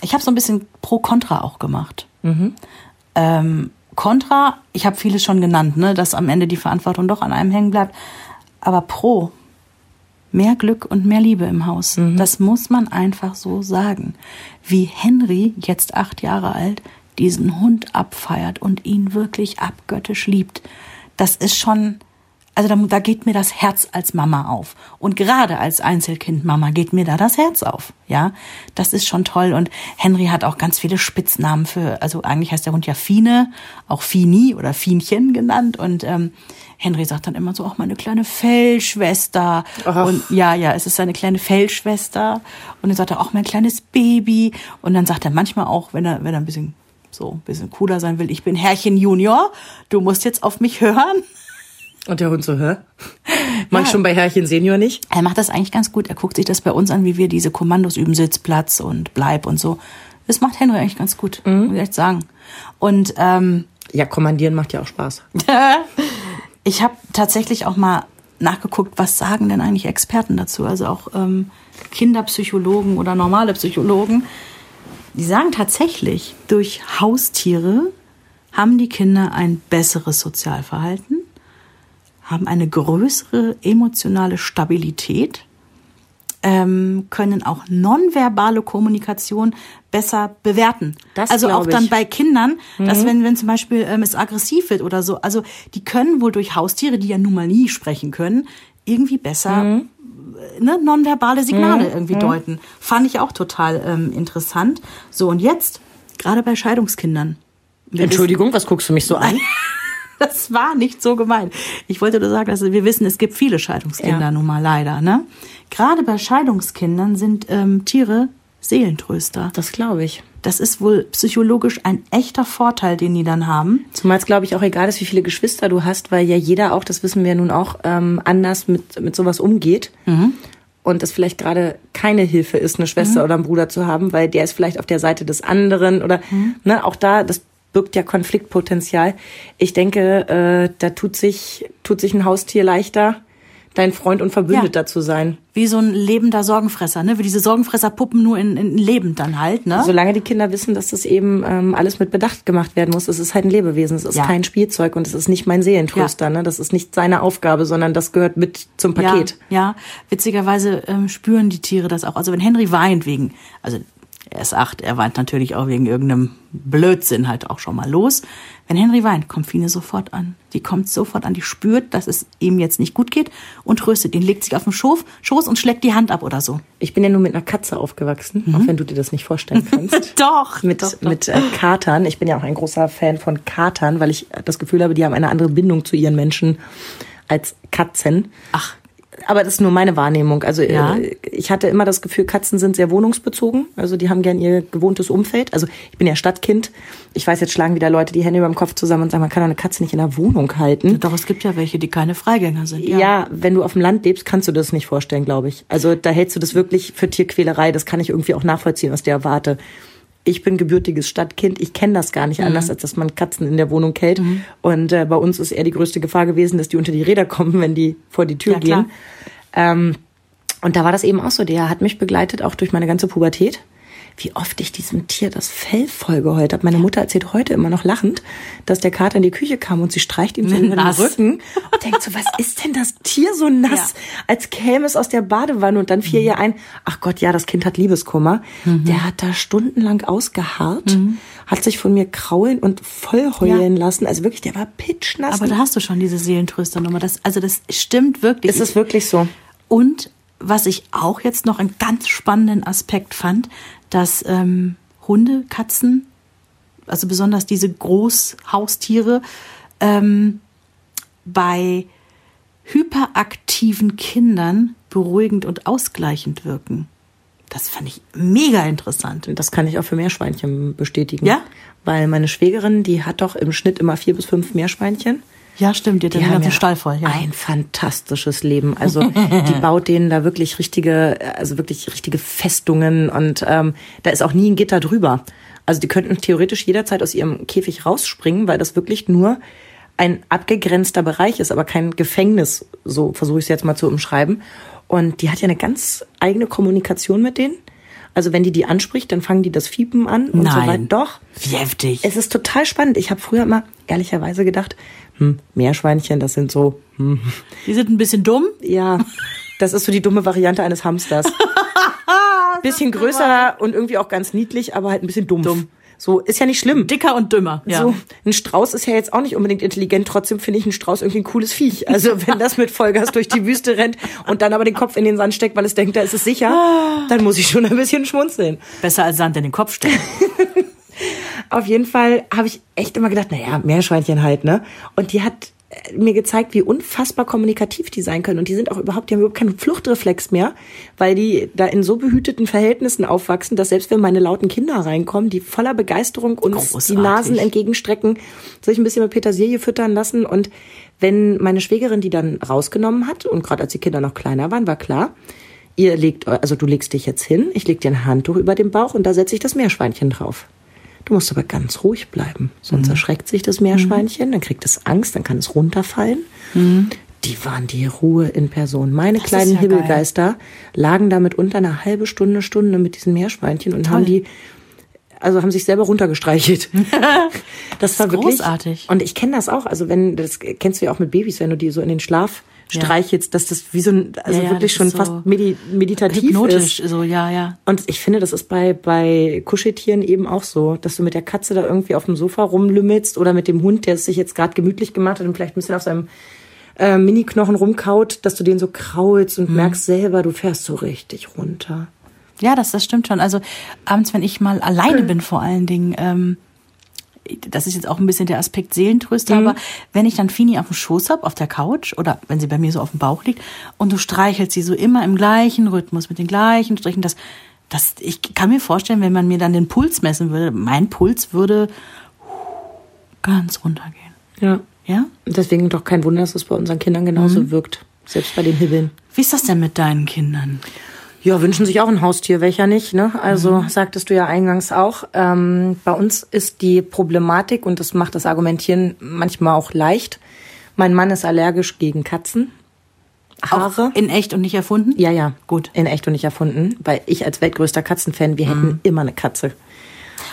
ich habe so ein bisschen Pro-Contra auch gemacht. Ähm, Contra, ich habe vieles schon genannt, ne, dass am Ende die Verantwortung doch an einem hängen bleibt. Aber Pro, mehr Glück und mehr Liebe im Haus. Das muss man einfach so sagen. Wie Henry, jetzt acht Jahre alt, diesen Hund abfeiert und ihn wirklich abgöttisch liebt. Das ist schon, also da, da geht mir das Herz als Mama auf. Und gerade als Einzelkind-Mama geht mir da das Herz auf. Ja, das ist schon toll. Und Henry hat auch ganz viele Spitznamen für, also eigentlich heißt der Hund ja Fine, auch Fini oder Fienchen genannt. Und ähm, Henry sagt dann immer so, auch meine kleine Fellschwester. Ach. Und ja, ja, es ist seine kleine Fellschwester. Und dann sagt er auch mein kleines Baby. Und dann sagt er manchmal auch, wenn er, wenn er ein bisschen so ein bisschen cooler sein will, ich bin Herrchen Junior, du musst jetzt auf mich hören. Und der Hund so, hä? Mach ich Ja. schon bei Herrchen Senior nicht? Er macht das eigentlich ganz gut. Er guckt sich das bei uns an, wie wir diese Kommandos üben, Sitzplatz und Bleib und so. Das macht Henry eigentlich ganz gut, muss ich echt sagen. Und ähm, Ja, kommandieren macht ja auch Spaß. ich habe tatsächlich auch mal nachgeguckt, was sagen denn eigentlich Experten dazu? Also auch ähm, Kinderpsychologen oder normale Psychologen. Die sagen tatsächlich, durch Haustiere haben die Kinder ein besseres Sozialverhalten, haben eine größere emotionale Stabilität, ähm, können auch nonverbale Kommunikation besser bewerten. Das also auch dann ich. bei Kindern, dass wenn, wenn zum Beispiel ähm, es aggressiv wird oder so, also die können wohl durch Haustiere, die ja nun mal nie sprechen können, irgendwie besser äh, ne, nonverbale Signale irgendwie deuten. Fand ich auch total ähm, interessant. So, und jetzt, gerade bei Scheidungskindern. Entschuldigung, was guckst du mich so an? das war nicht so gemeint. Ich wollte nur sagen, dass wir wissen, es gibt viele Scheidungskinder Ja. nun mal leider. Ne? Gerade bei Scheidungskindern sind ähm, Tiere Seelentröster. Das glaube ich. Das ist wohl psychologisch ein echter Vorteil, den die dann haben. Zumal es, glaube ich, auch egal ist, wie viele Geschwister du hast, weil ja jeder auch, das wissen wir nun auch, ähm, anders mit, mit sowas umgeht. Und es vielleicht gerade keine Hilfe ist, eine Schwester oder einen Bruder zu haben, weil der ist vielleicht auf der Seite des anderen oder ne, auch da, das birgt ja Konfliktpotenzial. Ich denke, äh, da tut sich, tut sich ein Haustier leichter, dein Freund und Verbündeter Ja. zu sein. Wie so ein lebender Sorgenfresser, ne? Wie diese Sorgenfresserpuppen nur in, in lebend dann halt, ne? Solange die Kinder wissen, dass das eben ähm, alles mit Bedacht gemacht werden muss, es ist halt ein Lebewesen, es ist Ja. kein Spielzeug und es ist nicht mein Seelentröster, ne? Das ist nicht seine Aufgabe, sondern das gehört mit zum Paket. Ja, ja. witzigerweise ähm, spüren die Tiere das auch. Also wenn Henry weint wegen, also er ist acht, er weint natürlich auch wegen irgendeinem Blödsinn halt auch schon mal los. Wenn Henry weint, kommt Fine sofort an. Die kommt sofort an, die spürt, dass es ihm jetzt nicht gut geht und tröstet ihn, legt sich auf den Schoß, Schoß und schlägt die Hand ab oder so. Ich bin ja nur mit einer Katze aufgewachsen, auch wenn du dir das nicht vorstellen kannst. Doch, mit doch, doch. mit äh, Katern. Ich bin ja auch ein großer Fan von Katern, weil ich das Gefühl habe, die haben eine andere Bindung zu ihren Menschen als Katzen. Ach, Aber das ist nur meine Wahrnehmung. Also Ja. äh, ich hatte immer das Gefühl, Katzen sind sehr wohnungsbezogen. Also die haben gern ihr gewohntes Umfeld. Also ich bin ja Stadtkind. Ich weiß, jetzt schlagen wieder Leute die Hände über dem Kopf zusammen und sagen, man kann eine Katze nicht in der Wohnung halten. doch, es gibt ja welche, die keine Freigänger sind. Ja. wenn du auf dem Land lebst, kannst du das nicht vorstellen, glaube ich. Also da hältst du das wirklich für Tierquälerei. Das kann ich irgendwie auch nachvollziehen aus der Warte. Ich bin gebürtiges Stadtkind. Ich kenne das gar nicht anders, als dass man Katzen in der Wohnung hält. Und äh, bei uns ist eher die größte Gefahr gewesen, dass die unter die Räder kommen, wenn die vor die Tür Ja, gehen. Ähm, und da war das eben auch so. Der hat mich begleitet, auch durch meine ganze Pubertät. Wie oft ich diesem Tier das Fell vollgeheult habe. Meine Mutter erzählt heute immer noch lachend, dass der Kater in die Küche kam und sie streicht ihm so über den. Rücken und denkt so, was ist denn das Tier so nass, als käme es aus der Badewanne und dann fiel ihr ein, ach Gott, ja, das Kind hat Liebeskummer. Der hat da stundenlang ausgeharrt, hat sich von mir kraulen und voll heulen lassen. Also wirklich, der war pitschnass. Aber da hast du schon diese Seelentrösternummer. Das, also das stimmt wirklich. ist es wirklich so. Und was ich auch jetzt noch einen ganz spannenden Aspekt fand, dass ähm, Hunde, Katzen, also besonders diese Großhaustiere, ähm, bei hyperaktiven Kindern beruhigend und ausgleichend wirken. Das fand ich mega interessant. Das kann ich auch für Meerschweinchen bestätigen. Ja? Weil meine Schwägerin, die hat doch im Schnitt immer vier bis fünf Meerschweinchen. Ja, stimmt, die hat den ganzen Stall voll. Ja. ein fantastisches Leben. Also die baut denen da wirklich richtige, also wirklich richtige Festungen und ähm, da ist auch nie ein Gitter drüber. Also die könnten theoretisch jederzeit aus ihrem Käfig rausspringen, weil das wirklich nur ein abgegrenzter Bereich ist, aber kein Gefängnis. So versuche ich es jetzt mal zu umschreiben. Und die hat ja eine ganz eigene Kommunikation mit denen. Also wenn die die anspricht, dann fangen die das Fiepen an und so Nein. weiter. Doch. Wie heftig. Es ist total spannend. Ich habe früher immer ehrlicherweise gedacht, hm, Meerschweinchen, das sind so, hm, Die sind ein bisschen dumm. ja, das ist so die dumme Variante eines Hamsters. bisschen größer und irgendwie auch ganz niedlich, aber halt ein bisschen dumpf. So, ist ja nicht schlimm. Dicker und dümmer. Ja. So, ein Strauß ist ja jetzt auch nicht unbedingt intelligent, trotzdem finde ich einen Strauß irgendwie ein cooles Viech. Also wenn das mit Vollgas durch die Wüste rennt und dann aber den Kopf in den Sand steckt, weil es denkt, da ist es sicher, dann muss ich schon ein bisschen schmunzeln. Besser als Sand in den Kopf stecken. Auf jeden Fall habe ich echt immer gedacht, naja, Meerschweinchen halt, ne? Und die hat mir gezeigt, wie unfassbar kommunikativ die sein können. Und die sind auch überhaupt, die haben überhaupt keinen Fluchtreflex mehr, weil die da in so behüteten Verhältnissen aufwachsen, dass selbst wenn meine lauten Kinder reinkommen, die voller Begeisterung uns Großartig. die Nasen entgegenstrecken, sich ein bisschen mit Petersilie füttern lassen. Und wenn meine Schwägerin die dann rausgenommen hat, und gerade als die Kinder noch kleiner waren, war klar, ihr legt, also du legst dich jetzt hin, ich leg dir ein Handtuch über den Bauch und da setze ich das Meerschweinchen drauf. Du musst aber ganz ruhig bleiben, sonst mhm. erschreckt sich das Meerschweinchen, dann kriegt es Angst, dann kann es runterfallen. Mhm. Die waren die Ruhe in Person. Meine das kleinen ja Hibbelgeister geil. lagen damit unter eine halbe Stunde, Stunde mit diesen Meerschweinchen und Toll. haben die also haben sich selber runtergestreichelt. das, das war wirklich großartig. Und ich kenne das auch. Also wenn das kennst du ja auch mit Babys, wenn du die so in den Schlaf streichelst, dass das wie so ein, also ja, ja, wirklich schon fast so medi meditativ hypnotisch, ist. so, ja, ja. Und ich finde, das ist bei, bei Kuscheltieren eben auch so, dass du mit der Katze da irgendwie auf dem Sofa rumlümmelst oder mit dem Hund, der es sich jetzt gerade gemütlich gemacht hat und vielleicht ein bisschen auf seinem äh, Mini-Knochen rumkaut, dass du den so kraulst und mhm. merkst selber, du fährst so richtig runter. Ja, das, das stimmt schon. Also abends, wenn ich mal alleine bin, vor allen Dingen, ähm, das ist jetzt auch ein bisschen der Aspekt Seelentröster, mhm. aber wenn ich dann Fini auf dem Schoß hab, auf der Couch oder wenn sie bei mir so auf dem Bauch liegt und du streichelst sie so immer im gleichen Rhythmus mit den gleichen Strichen, das, das, ich kann mir vorstellen, wenn man mir dann den Puls messen würde, mein Puls würde ganz runtergehen. Ja. Ja? Deswegen doch kein Wunder, dass es bei unseren Kindern genauso mhm. wirkt. Selbst bei den Hibbeln. Wie ist das denn mit deinen Kindern? Ja, wünschen sich auch ein Haustier, welcher nicht, ne? Also mhm. sagtest du ja eingangs auch. Ähm, bei uns ist die Problematik, und das macht das Argumentieren manchmal auch leicht. Mein Mann ist allergisch gegen Katzen. Haare. Auch in echt und nicht erfunden? Ja, ja. Gut. In echt und nicht erfunden. Weil ich als weltgrößter Katzenfan, wir mhm. hätten immer eine Katze.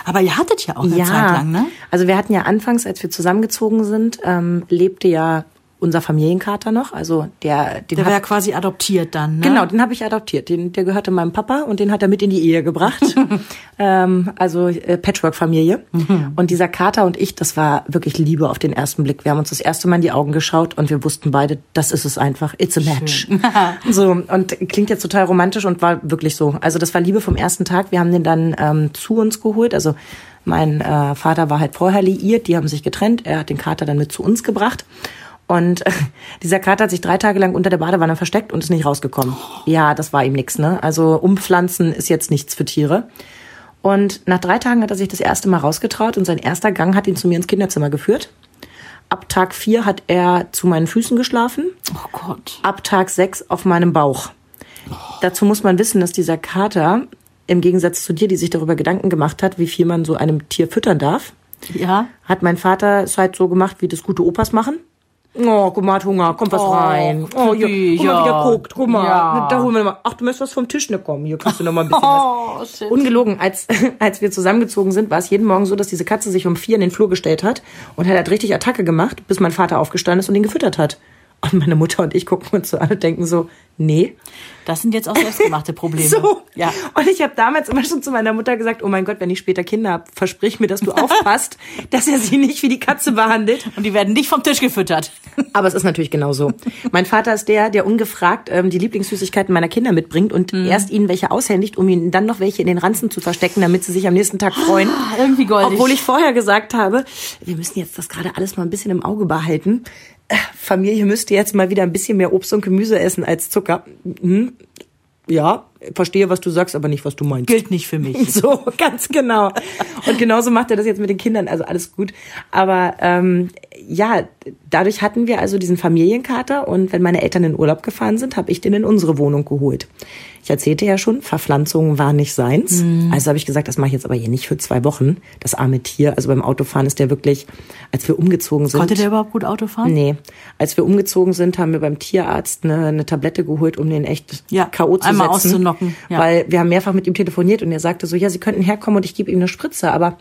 Aber ihr hattet ja auch eine ja. Zeit lang, ne? Also wir hatten ja anfangs, als wir zusammengezogen sind, ähm, lebte ja unser Familienkater noch. Also der, den der war ja quasi adoptiert dann. Ne? Genau, den habe ich adoptiert. Den, der gehörte meinem Papa und den hat er mit in die Ehe gebracht. ähm, also äh, Patchwork-Familie. Mhm. Und dieser Kater und ich, das war wirklich Liebe auf den ersten Blick. Wir haben uns das erste Mal in die Augen geschaut und wir wussten beide, das ist es einfach. It's a match. so und klingt jetzt total romantisch und war wirklich so. Also das war Liebe vom ersten Tag. Wir haben den dann ähm, zu uns geholt. Also mein äh, Vater war halt vorher liiert, die haben sich getrennt. Er hat den Kater dann mit zu uns gebracht. Und äh, dieser Kater hat sich drei Tage lang unter der Badewanne versteckt und ist nicht rausgekommen. Ja, das war ihm nix, ne? Also umpflanzen ist jetzt nichts für Tiere. Und nach drei Tagen hat er sich das erste Mal rausgetraut und sein erster Gang hat ihn zu mir ins Kinderzimmer geführt. Ab Tag vier hat er zu meinen Füßen geschlafen. Oh Gott. Ab Tag sechs auf meinem Bauch. Oh. Dazu muss man wissen, dass dieser Kater im Gegensatz zu dir, die sich darüber Gedanken gemacht hat, wie viel man so einem Tier füttern darf, ja. hat mein Vater es halt so gemacht, wie das gute Opas machen. Oh, guck mal, hat Hunger, kommt was oh, rein. Oh, hier, guck mal, wie der guckt, guck mal. Ja. Da holen wir noch mal. Ach, du möchtest was vom Tisch ne kommen. Hier kriegst du noch mal ein bisschen oh, was. Shit. Ungelogen, als, als wir zusammengezogen sind, war es jeden Morgen so, dass diese Katze sich um vier in den Flur gestellt hat und hat halt richtig Attacke gemacht, bis mein Vater aufgestanden ist und ihn gefüttert hat. Und meine Mutter und ich gucken uns so an und denken so, nee. Das sind jetzt auch selbstgemachte Probleme. so. Ja. Und ich habe damals immer schon zu meiner Mutter gesagt, oh mein Gott, wenn ich später Kinder habe, versprich mir, dass du aufpasst, dass er sie nicht wie die Katze behandelt. Und die werden nicht vom Tisch gefüttert. Aber es ist natürlich genau so. Mein Vater ist der, der ungefragt ähm, die Lieblingssüßigkeiten meiner Kinder mitbringt und mhm. erst ihnen welche aushändigt, um ihnen dann noch welche in den Ranzen zu verstecken, damit sie sich am nächsten Tag freuen. Ah, irgendwie goldig. Obwohl ich vorher gesagt habe, wir müssen jetzt das gerade alles mal ein bisschen im Auge behalten. Familie müsste jetzt mal wieder ein bisschen mehr Obst und Gemüse essen als Zucker. Hm, ja, verstehe, was du sagst, aber nicht, was du meinst. Gilt nicht für mich. So, ganz genau. Und genauso macht er das jetzt mit den Kindern, also alles gut. Aber ähm, ja, dadurch hatten wir also diesen Familienkater und wenn meine Eltern in Urlaub gefahren sind, habe ich den in unsere Wohnung geholt. Ich erzählte ja schon, Verpflanzung war nicht seins. Mhm. Also habe ich gesagt, das mache ich jetzt aber hier nicht für zwei Wochen. Das arme Tier. Also beim Autofahren ist der wirklich, als wir umgezogen sind. Konnte der überhaupt gut Autofahren? Nee. Als wir umgezogen sind, haben wir beim Tierarzt eine, eine Tablette geholt, um den echt ja, K.O. zu einmal setzen. Auszunocken. Ja. Weil wir haben mehrfach mit ihm telefoniert und er sagte so, ja, Sie könnten herkommen und ich gebe ihm eine Spritze, aber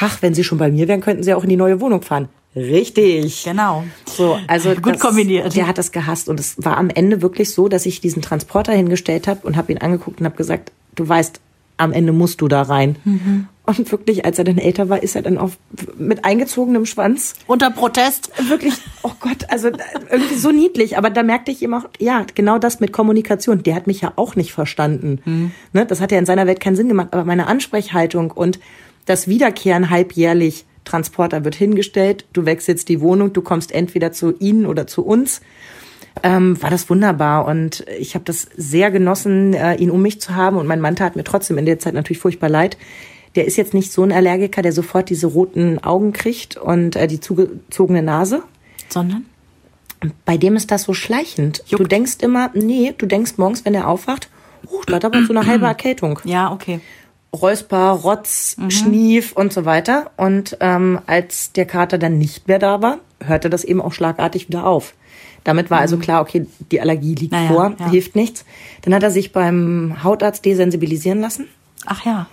ach, wenn Sie schon bei mir wären, könnten Sie auch in die neue Wohnung fahren. Richtig. Genau. So, also gut das, kombiniert. Der hat das gehasst und es war am Ende wirklich so, dass ich diesen Transporter hingestellt habe und habe ihn angeguckt und habe gesagt, du weißt, am Ende musst du da rein. Mhm. Und wirklich, als er dann älter war, ist er dann auf, mit eingezogenem Schwanz. Unter Protest. Wirklich, oh Gott, also irgendwie so niedlich. Aber da merkte ich immer, ja, genau das mit Kommunikation. Der hat mich ja auch nicht verstanden. Mhm. Ne, das hat ja in seiner Welt keinen Sinn gemacht. Aber meine Ansprechhaltung und das Wiederkehren halbjährlich, Transporter wird hingestellt, du wechselst die Wohnung, du kommst entweder zu ihnen oder zu uns. Ähm, war das wunderbar und ich habe das sehr genossen, äh, ihn um mich zu haben und mein Mann tat mir trotzdem in der Zeit natürlich furchtbar leid der ist jetzt nicht so ein Allergiker, der sofort diese roten Augen kriegt und äh, die zugezogene Nase. Sondern? Bei dem ist das so schleichend. Juckt. Du denkst immer, nee, du denkst morgens, wenn er aufwacht, oh, da hat aber so eine halbe Erkältung. Ja, okay. Räusper, Rotz, mhm. Schnief und so weiter. Und ähm, als der Kater dann nicht mehr da war, hörte das eben auch schlagartig wieder auf. Damit war also mhm. also klar, okay, die Allergie liegt naja, vor, ja. hilft nichts. Dann hat er sich beim Hautarzt desensibilisieren lassen. Ach ja.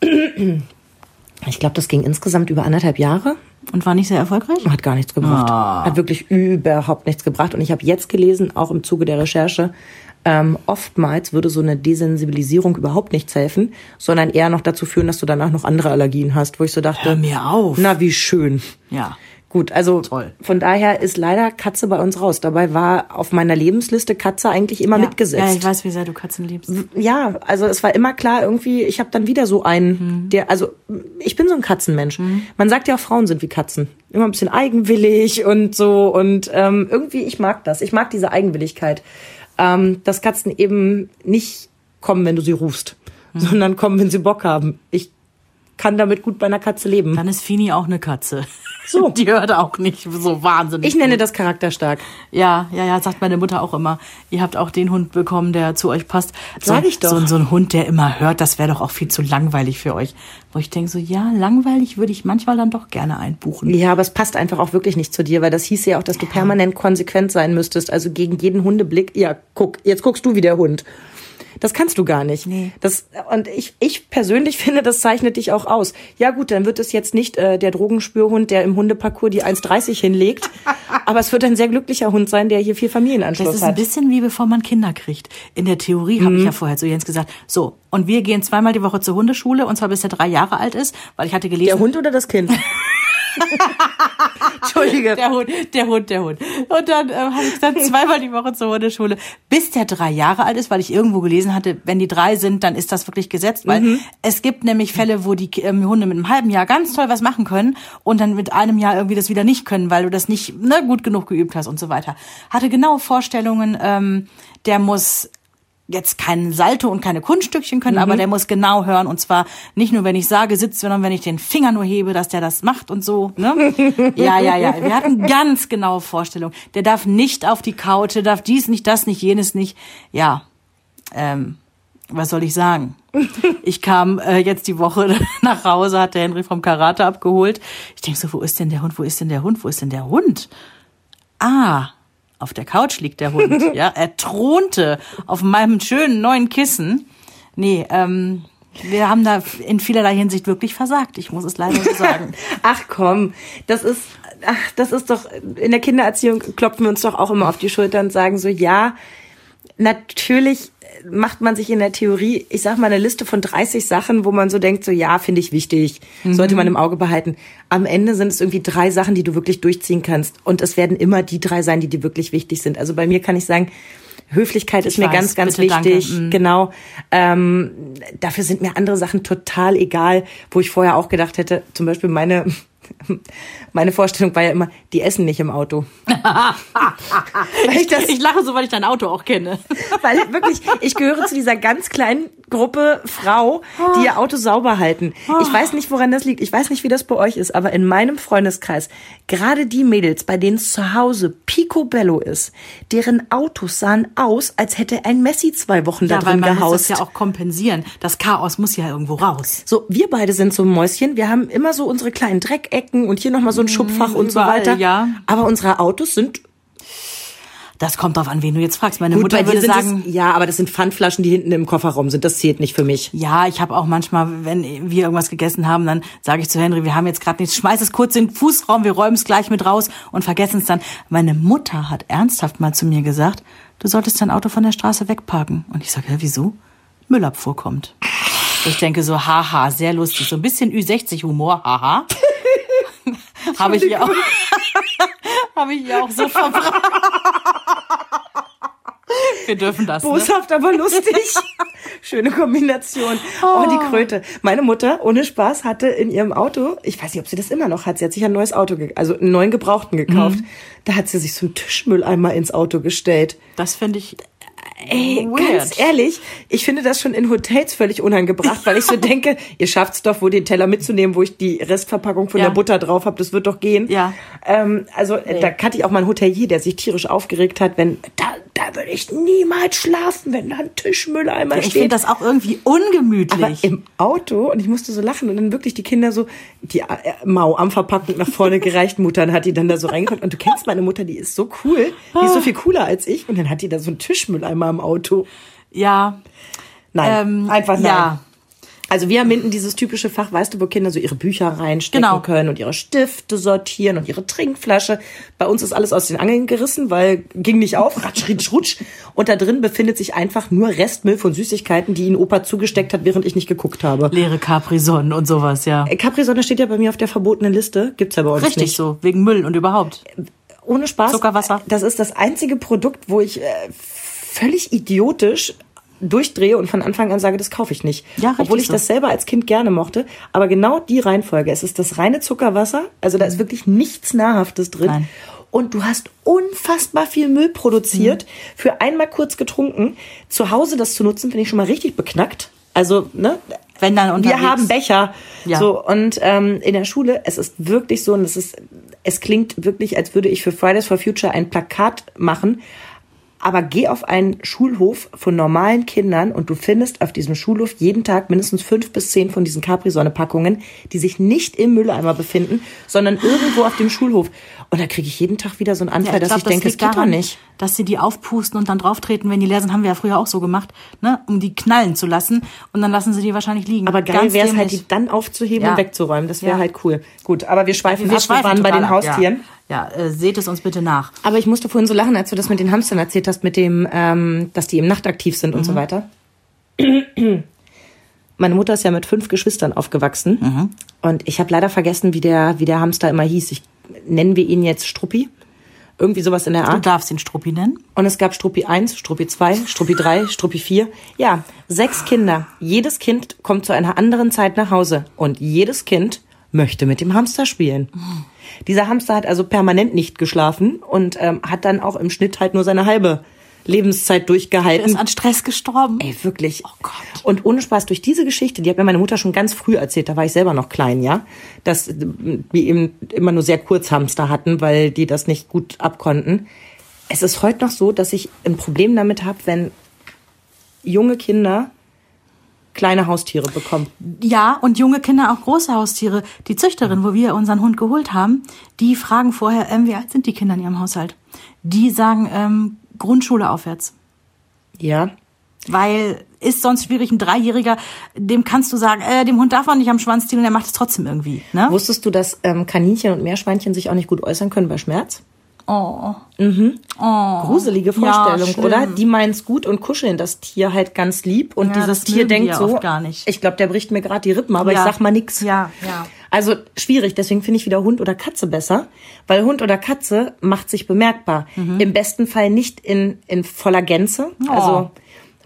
Ich glaube, das ging insgesamt über anderthalb Jahre. Und war nicht sehr erfolgreich? Hat gar nichts gebracht. Ah. Hat wirklich überhaupt nichts gebracht. Und ich habe jetzt gelesen, auch im Zuge der Recherche, ähm, oftmals würde so eine Desensibilisierung überhaupt nichts helfen, sondern eher noch dazu führen, dass du danach noch andere Allergien hast, wo ich so dachte, Hör mir auf. Na, wie schön. Ja. Gut, also Toll. von daher ist leider Katze bei uns raus. Dabei war auf meiner Lebensliste Katze eigentlich immer ja, mitgesetzt. Ja, ich weiß, wie sehr du Katzen liebst. Ja, also es war immer klar irgendwie, ich habe dann wieder so einen, mhm. der, also ich bin so ein Katzenmensch. Mhm. Man sagt ja auch, Frauen sind wie Katzen. Immer ein bisschen eigenwillig und so und ähm, irgendwie, ich mag das. Ich mag diese Eigenwilligkeit. Ähm, dass Katzen eben nicht kommen, wenn du sie rufst, mhm. sondern kommen, wenn sie Bock haben. Ich kann damit gut bei einer Katze leben. Dann ist Fini auch eine Katze. So. Die hört auch nicht so wahnsinnig. Ich nenne gut. das charakterstark. Ja, ja, ja, sagt meine Mutter auch immer. Ihr habt auch den Hund bekommen, der zu euch passt. So, Sag ich doch. So, so ein Hund, der immer hört, das wäre doch auch viel zu langweilig für euch. Wo ich denke so, ja, langweilig würde ich manchmal dann doch gerne einbuchen. Ja, aber es passt einfach auch wirklich nicht zu dir, weil das hieß ja auch, dass du permanent konsequent sein müsstest. Also gegen jeden Hundeblick, ja, guck, jetzt guckst du wie der Hund. Das kannst du gar nicht. Nee. Das, und ich, ich persönlich finde, das zeichnet dich auch aus. Ja gut, dann wird es jetzt nicht äh, der Drogenspürhund, der im Hundeparcours die 1,30 hinlegt, aber es wird ein sehr glücklicher Hund sein, der hier viel Familienanschluss hat. Das ist ein bisschen wie bevor man Kinder kriegt. In der Theorie mhm. habe ich ja vorher zu Jens gesagt, so, und wir gehen zweimal die Woche zur Hundeschule, und zwar bis er drei Jahre alt ist, weil ich hatte gelesen... Der Hund oder das Kind? Entschuldige. Der Hund, der Hund, der Hund. Und dann äh, habe ich dann zweimal die Woche zur Hundeschule, bis der drei Jahre alt ist, weil ich irgendwo gelesen hatte, wenn die drei sind, dann ist das wirklich gesetzt, weil mhm. es gibt nämlich Fälle, wo die ähm, Hunde mit einem halben Jahr ganz toll was machen können und dann mit einem Jahr irgendwie das wieder nicht können, weil du das nicht ne, gut genug geübt hast und so weiter. Hatte genaue Vorstellungen, ähm, der muss jetzt kein Salto und keine Kunststückchen können, mhm. aber der muss genau hören und zwar nicht nur, wenn ich sage, sitzt, sondern wenn ich den Finger nur hebe, dass der das macht und so. Ne? ja, ja, ja. Wir hatten ganz genaue Vorstellungen. Der darf nicht auf die Couch, der darf dies nicht, das nicht, jenes nicht. Ja, ähm, was soll ich sagen? Ich kam äh, jetzt die Woche nach Hause, hat der Henry vom Karate abgeholt. Ich denk so, wo ist denn der Hund? Wo ist denn der Hund? Wo ist denn der Hund? Ah, auf der Couch liegt der Hund. ja, er thronte auf meinem schönen neuen Kissen. Nee, ähm, wir haben da in vielerlei Hinsicht wirklich versagt. Ich muss es leider so sagen. ach komm, das ist, ach, das ist doch, in der Kindererziehung klopfen wir uns doch auch immer auf die Schulter und sagen so, ja, natürlich macht man sich in der Theorie, ich sag mal, eine Liste von 30 Sachen, wo man so denkt, so ja, finde ich wichtig, mhm. sollte man im Auge behalten. Am Ende sind es irgendwie drei Sachen, die du wirklich durchziehen kannst. Und es werden immer die drei sein, die dir wirklich wichtig sind. Also bei mir kann ich sagen, Höflichkeit ich ist mir weiß, ganz, ganz wichtig. Mhm. Genau. Ähm, dafür sind mir andere Sachen total egal, wo ich vorher auch gedacht hätte, zum Beispiel meine meine Vorstellung war ja immer, die essen nicht im Auto. ich, ich, lache so, weil ich dein Auto auch kenne. weil wirklich, ich gehöre zu dieser ganz kleinen Gruppe Frau, die ihr Auto sauber halten. Ich weiß nicht, woran das liegt. Ich weiß nicht, wie das bei euch ist, aber in meinem Freundeskreis, gerade die Mädels, bei denen es zu Hause picobello ist, deren Autos sahen aus, als hätte ein Messi zwei Wochen ja, da drin weil man gehaust. Muss das ja auch kompensieren. Das Chaos muss ja irgendwo raus. So, wir beide sind so Mäuschen. Wir haben immer so unsere kleinen Dreckecken und hier nochmal so ein Schubfach und so weiter. Ja. Aber unsere Autos sind das kommt drauf an, wen du jetzt fragst. Meine Gut, Mutter würde sagen, es, ja, aber das sind Pfandflaschen, die hinten im Kofferraum sind. Das zählt nicht für mich. Ja, ich habe auch manchmal, wenn wir irgendwas gegessen haben, dann sage ich zu Henry, wir haben jetzt gerade nichts, schmeiß es kurz in den Fußraum, wir räumen es gleich mit raus und vergessen es dann. Meine Mutter hat ernsthaft mal zu mir gesagt, du solltest dein Auto von der Straße wegparken. Und ich sage, ja, wieso? Müllabfuhr kommt. Ich denke so, haha, sehr lustig. So ein bisschen Ü60-Humor, haha. Habe ich ihr auch, habe ich ihr auch so verbracht. Wir dürfen das. Ne? Boshaft, aber lustig. Schöne Kombination. Oh. die Kröte. Meine Mutter, ohne Spaß, hatte in ihrem Auto, ich weiß nicht, ob sie das immer noch hat, sie hat sich ein neues Auto, also einen neuen Gebrauchten gekauft. Mhm. Da hat sie sich so einen Tischmülleimer ins Auto gestellt. Das finde ich Ey, Weird. ganz ehrlich, ich finde das schon in Hotels völlig unangebracht, weil ich so denke, ihr schafft's doch wohl den Teller mitzunehmen, wo ich die Restverpackung von ja. der Butter drauf habe. Das wird doch gehen. Ja. Ähm, also nee. da kannte ich auch mal einen Hotelier, der sich tierisch aufgeregt hat, wenn da, da würde ich niemals schlafen, wenn da ein Tischmülleimer ja, steht. Ich finde das auch irgendwie ungemütlich. Aber im Auto und ich musste so lachen und dann wirklich die Kinder so die äh, Mau am Verpackung nach vorne gereicht. Muttern hat die dann da so reingepackt und du kennst meine Mutter, die ist so cool, die ist so viel cooler als ich und dann hat die da so einen Tischmülleimer im Auto. Ja. Nein, ähm, einfach nein. Ja. Also wir haben hinten dieses typische Fach, weißt du, wo Kinder so ihre Bücher reinstecken genau. können und ihre Stifte sortieren und ihre Trinkflasche. Bei uns ist alles aus den Angeln gerissen, weil ging nicht auf, ratsch, ritsch, rutsch. Und da drin befindet sich einfach nur Restmüll von Süßigkeiten, die ihn Opa zugesteckt hat, während ich nicht geguckt habe. Leere Capri-Sonnen und sowas, ja. Äh, Capri-Sonne steht ja bei mir auf der verbotenen Liste. Gibt's ja bei uns Richtig nicht. Richtig so, wegen Müll und überhaupt. Ohne Spaß. Zuckerwasser. Das ist das einzige Produkt, wo ich äh, völlig idiotisch durchdrehe und von Anfang an sage, das kaufe ich nicht. Ja, Obwohl ich so. das selber als Kind gerne mochte. Aber genau die Reihenfolge. Es ist das reine Zuckerwasser. Also da ist wirklich nichts Nahrhaftes drin. Nein. Und du hast unfassbar viel Müll produziert mhm. für einmal kurz getrunken. Zu Hause das zu nutzen, finde ich schon mal richtig beknackt. Also, ne? Wenn dann unterwegs. Wir haben Becher. Ja. So, und ähm, in der Schule, es ist wirklich so, und es ist, es klingt wirklich, als würde ich für Fridays for Future ein Plakat machen aber geh auf einen Schulhof von normalen Kindern und du findest auf diesem Schulhof jeden Tag mindestens fünf bis zehn von diesen Capri-Sonne-Packungen, die sich nicht im Mülleimer befinden, sondern irgendwo auf dem Schulhof. Und da kriege ich jeden Tag wieder so einen Anfall, ja, ich dass glaub, ich denke, es geht doch nicht. Dass sie die aufpusten und dann drauftreten, wenn die leer sind, haben wir ja früher auch so gemacht, ne, um die knallen zu lassen. Und dann lassen sie die wahrscheinlich liegen. Aber geil wäre es halt, die dann aufzuheben ja. und wegzuräumen. Das wäre ja. halt cool. Gut, aber wir schweifen wir ab. Wir waren bei den Haustieren. Ja, äh, seht es uns bitte nach. Aber ich musste vorhin so lachen, als du das mit den Hamstern erzählt hast, mit dem, ähm, dass die im nachtaktiv sind mhm. und so mhm. weiter. Meine Mutter ist ja mit fünf Geschwistern aufgewachsen mhm. und ich habe leider vergessen, wie der, wie der Hamster immer hieß. Ich nennen wir ihn jetzt Struppi. Irgendwie sowas in der Art. Du darfst ihn Struppi nennen. Und es gab Struppi 1, Struppi 2, Struppi 3, Struppi 4. Ja, sechs Kinder. Jedes Kind kommt zu einer anderen Zeit nach Hause. Und jedes Kind möchte mit dem Hamster spielen. Dieser Hamster hat also permanent nicht geschlafen und ähm, hat dann auch im Schnitt halt nur seine halbe Lebenszeit durchgehalten. Er ist an Stress gestorben. Ey, wirklich. Oh Gott. Und ohne Spaß, durch diese Geschichte, die hat mir meine Mutter schon ganz früh erzählt, da war ich selber noch klein, ja, dass wir eben immer nur sehr kurz Hamster hatten, weil die das nicht gut abkonnten. Es ist heute noch so, dass ich ein Problem damit habe, wenn junge Kinder kleine Haustiere bekommen. Ja, und junge Kinder auch große Haustiere. Die Züchterin, wo wir unseren Hund geholt haben, die fragen vorher, ähm, wie alt sind die Kinder in ihrem Haushalt? Die sagen ähm, Grundschule aufwärts. Ja. Weil ist sonst schwierig, ein Dreijähriger, dem kannst du sagen, äh, dem Hund darf man nicht am Schwanz ziehen und er macht es trotzdem irgendwie. Ne? Wusstest du, dass ähm, Kaninchen und Meerschweinchen sich auch nicht gut äußern können bei Schmerz? Oh. Mhm. oh. Gruselige Vorstellung, ja, oder? Die meint's gut und kuscheln das Tier halt ganz lieb und ja, dieses Tier denkt so, gar nicht. ich glaube, der bricht mir gerade die Rippen, aber ja. ich sag mal nix. Ja, ja. Also schwierig, deswegen finde ich wieder Hund oder Katze besser, weil Hund oder Katze macht sich bemerkbar. Mhm. Im besten Fall nicht in, in voller Gänze. Oh. Also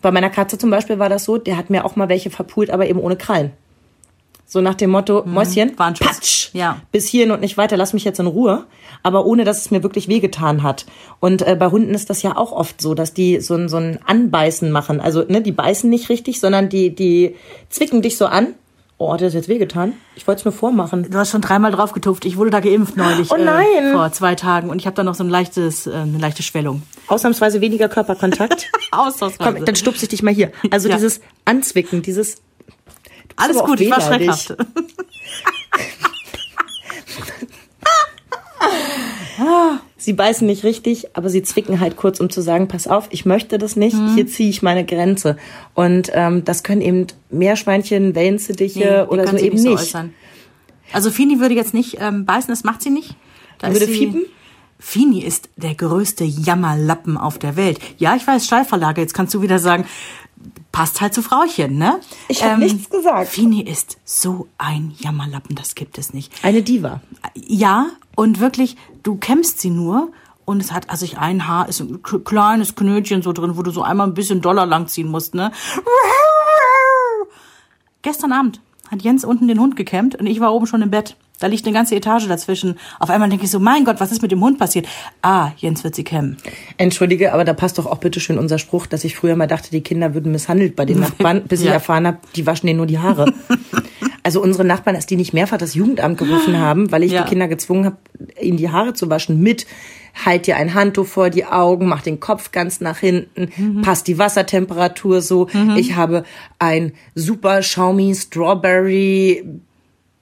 bei meiner Katze zum Beispiel war das so, der hat mir auch mal welche verpult, aber eben ohne Krallen. So nach dem Motto, mhm. Mäuschen, patsch, ja. bis hierhin und nicht weiter, lass mich jetzt in Ruhe. Aber ohne, dass es mir wirklich wehgetan hat. Und äh, bei Hunden ist das ja auch oft so, dass die so ein, so ein Anbeißen machen. Also ne, die beißen nicht richtig, sondern die, die zwicken dich so an. Oh, hat das jetzt wehgetan? Ich wollte es nur vormachen. Du hast schon dreimal drauf getupft. Ich wurde da geimpft neulich. Oh nein! Äh, vor zwei Tagen. Und ich habe da noch so ein leichtes, äh, eine leichte Schwellung. Ausnahmsweise weniger Körperkontakt. Ausnahmsweise. Komm, dann stupse ich dich mal hier. Also ja. dieses Anzwicken, dieses alles gut, ich war schreckhaft. sie beißen nicht richtig, aber sie zwicken halt kurz, um zu sagen, pass auf, ich möchte das nicht, mhm. hier ziehe ich meine Grenze. Und ähm, das können eben Meerschweinchen, Wellensittiche nee, oder so eben nicht. So also Fini würde jetzt nicht ähm, beißen, das macht sie nicht. Da würde sie, fiepen? Fini ist der größte Jammerlappen auf der Welt. Ja, ich weiß, Schallverlage, jetzt kannst du wieder sagen, passt halt zu Frauchen, ne? Ich hab nichts gesagt. Fini ist so ein Jammerlappen, das gibt es nicht. Eine Diva. Ja, und wirklich, du kämmst sie nur und es hat, also ich ein Haar ist ein kleines Knötchen so drin, wo du so einmal ein bisschen Dollar lang ziehen musst, ne? Gestern Abend hat Jens unten den Hund gekämmt und ich war oben schon im Bett. Da liegt eine ganze Etage dazwischen. Auf einmal denke ich so, mein Gott, was ist mit dem Hund passiert? Ah, Jens wird sie kämmen. Entschuldige, aber da passt doch auch bitte schön unser Spruch, dass ich früher mal dachte, die Kinder würden misshandelt bei den Nachbarn, bis ich Ja. erfahren habe, die waschen denen nur die Haare. also unsere Nachbarn, dass die nicht mehrfach das Jugendamt gerufen haben, weil ich Ja. die Kinder gezwungen habe, ihnen die Haare zu waschen mit halt dir ein Handtuch vor die Augen, mach den Kopf ganz nach hinten, Mhm. passt die Wassertemperatur so. Ich habe ein super Xiaomi Strawberry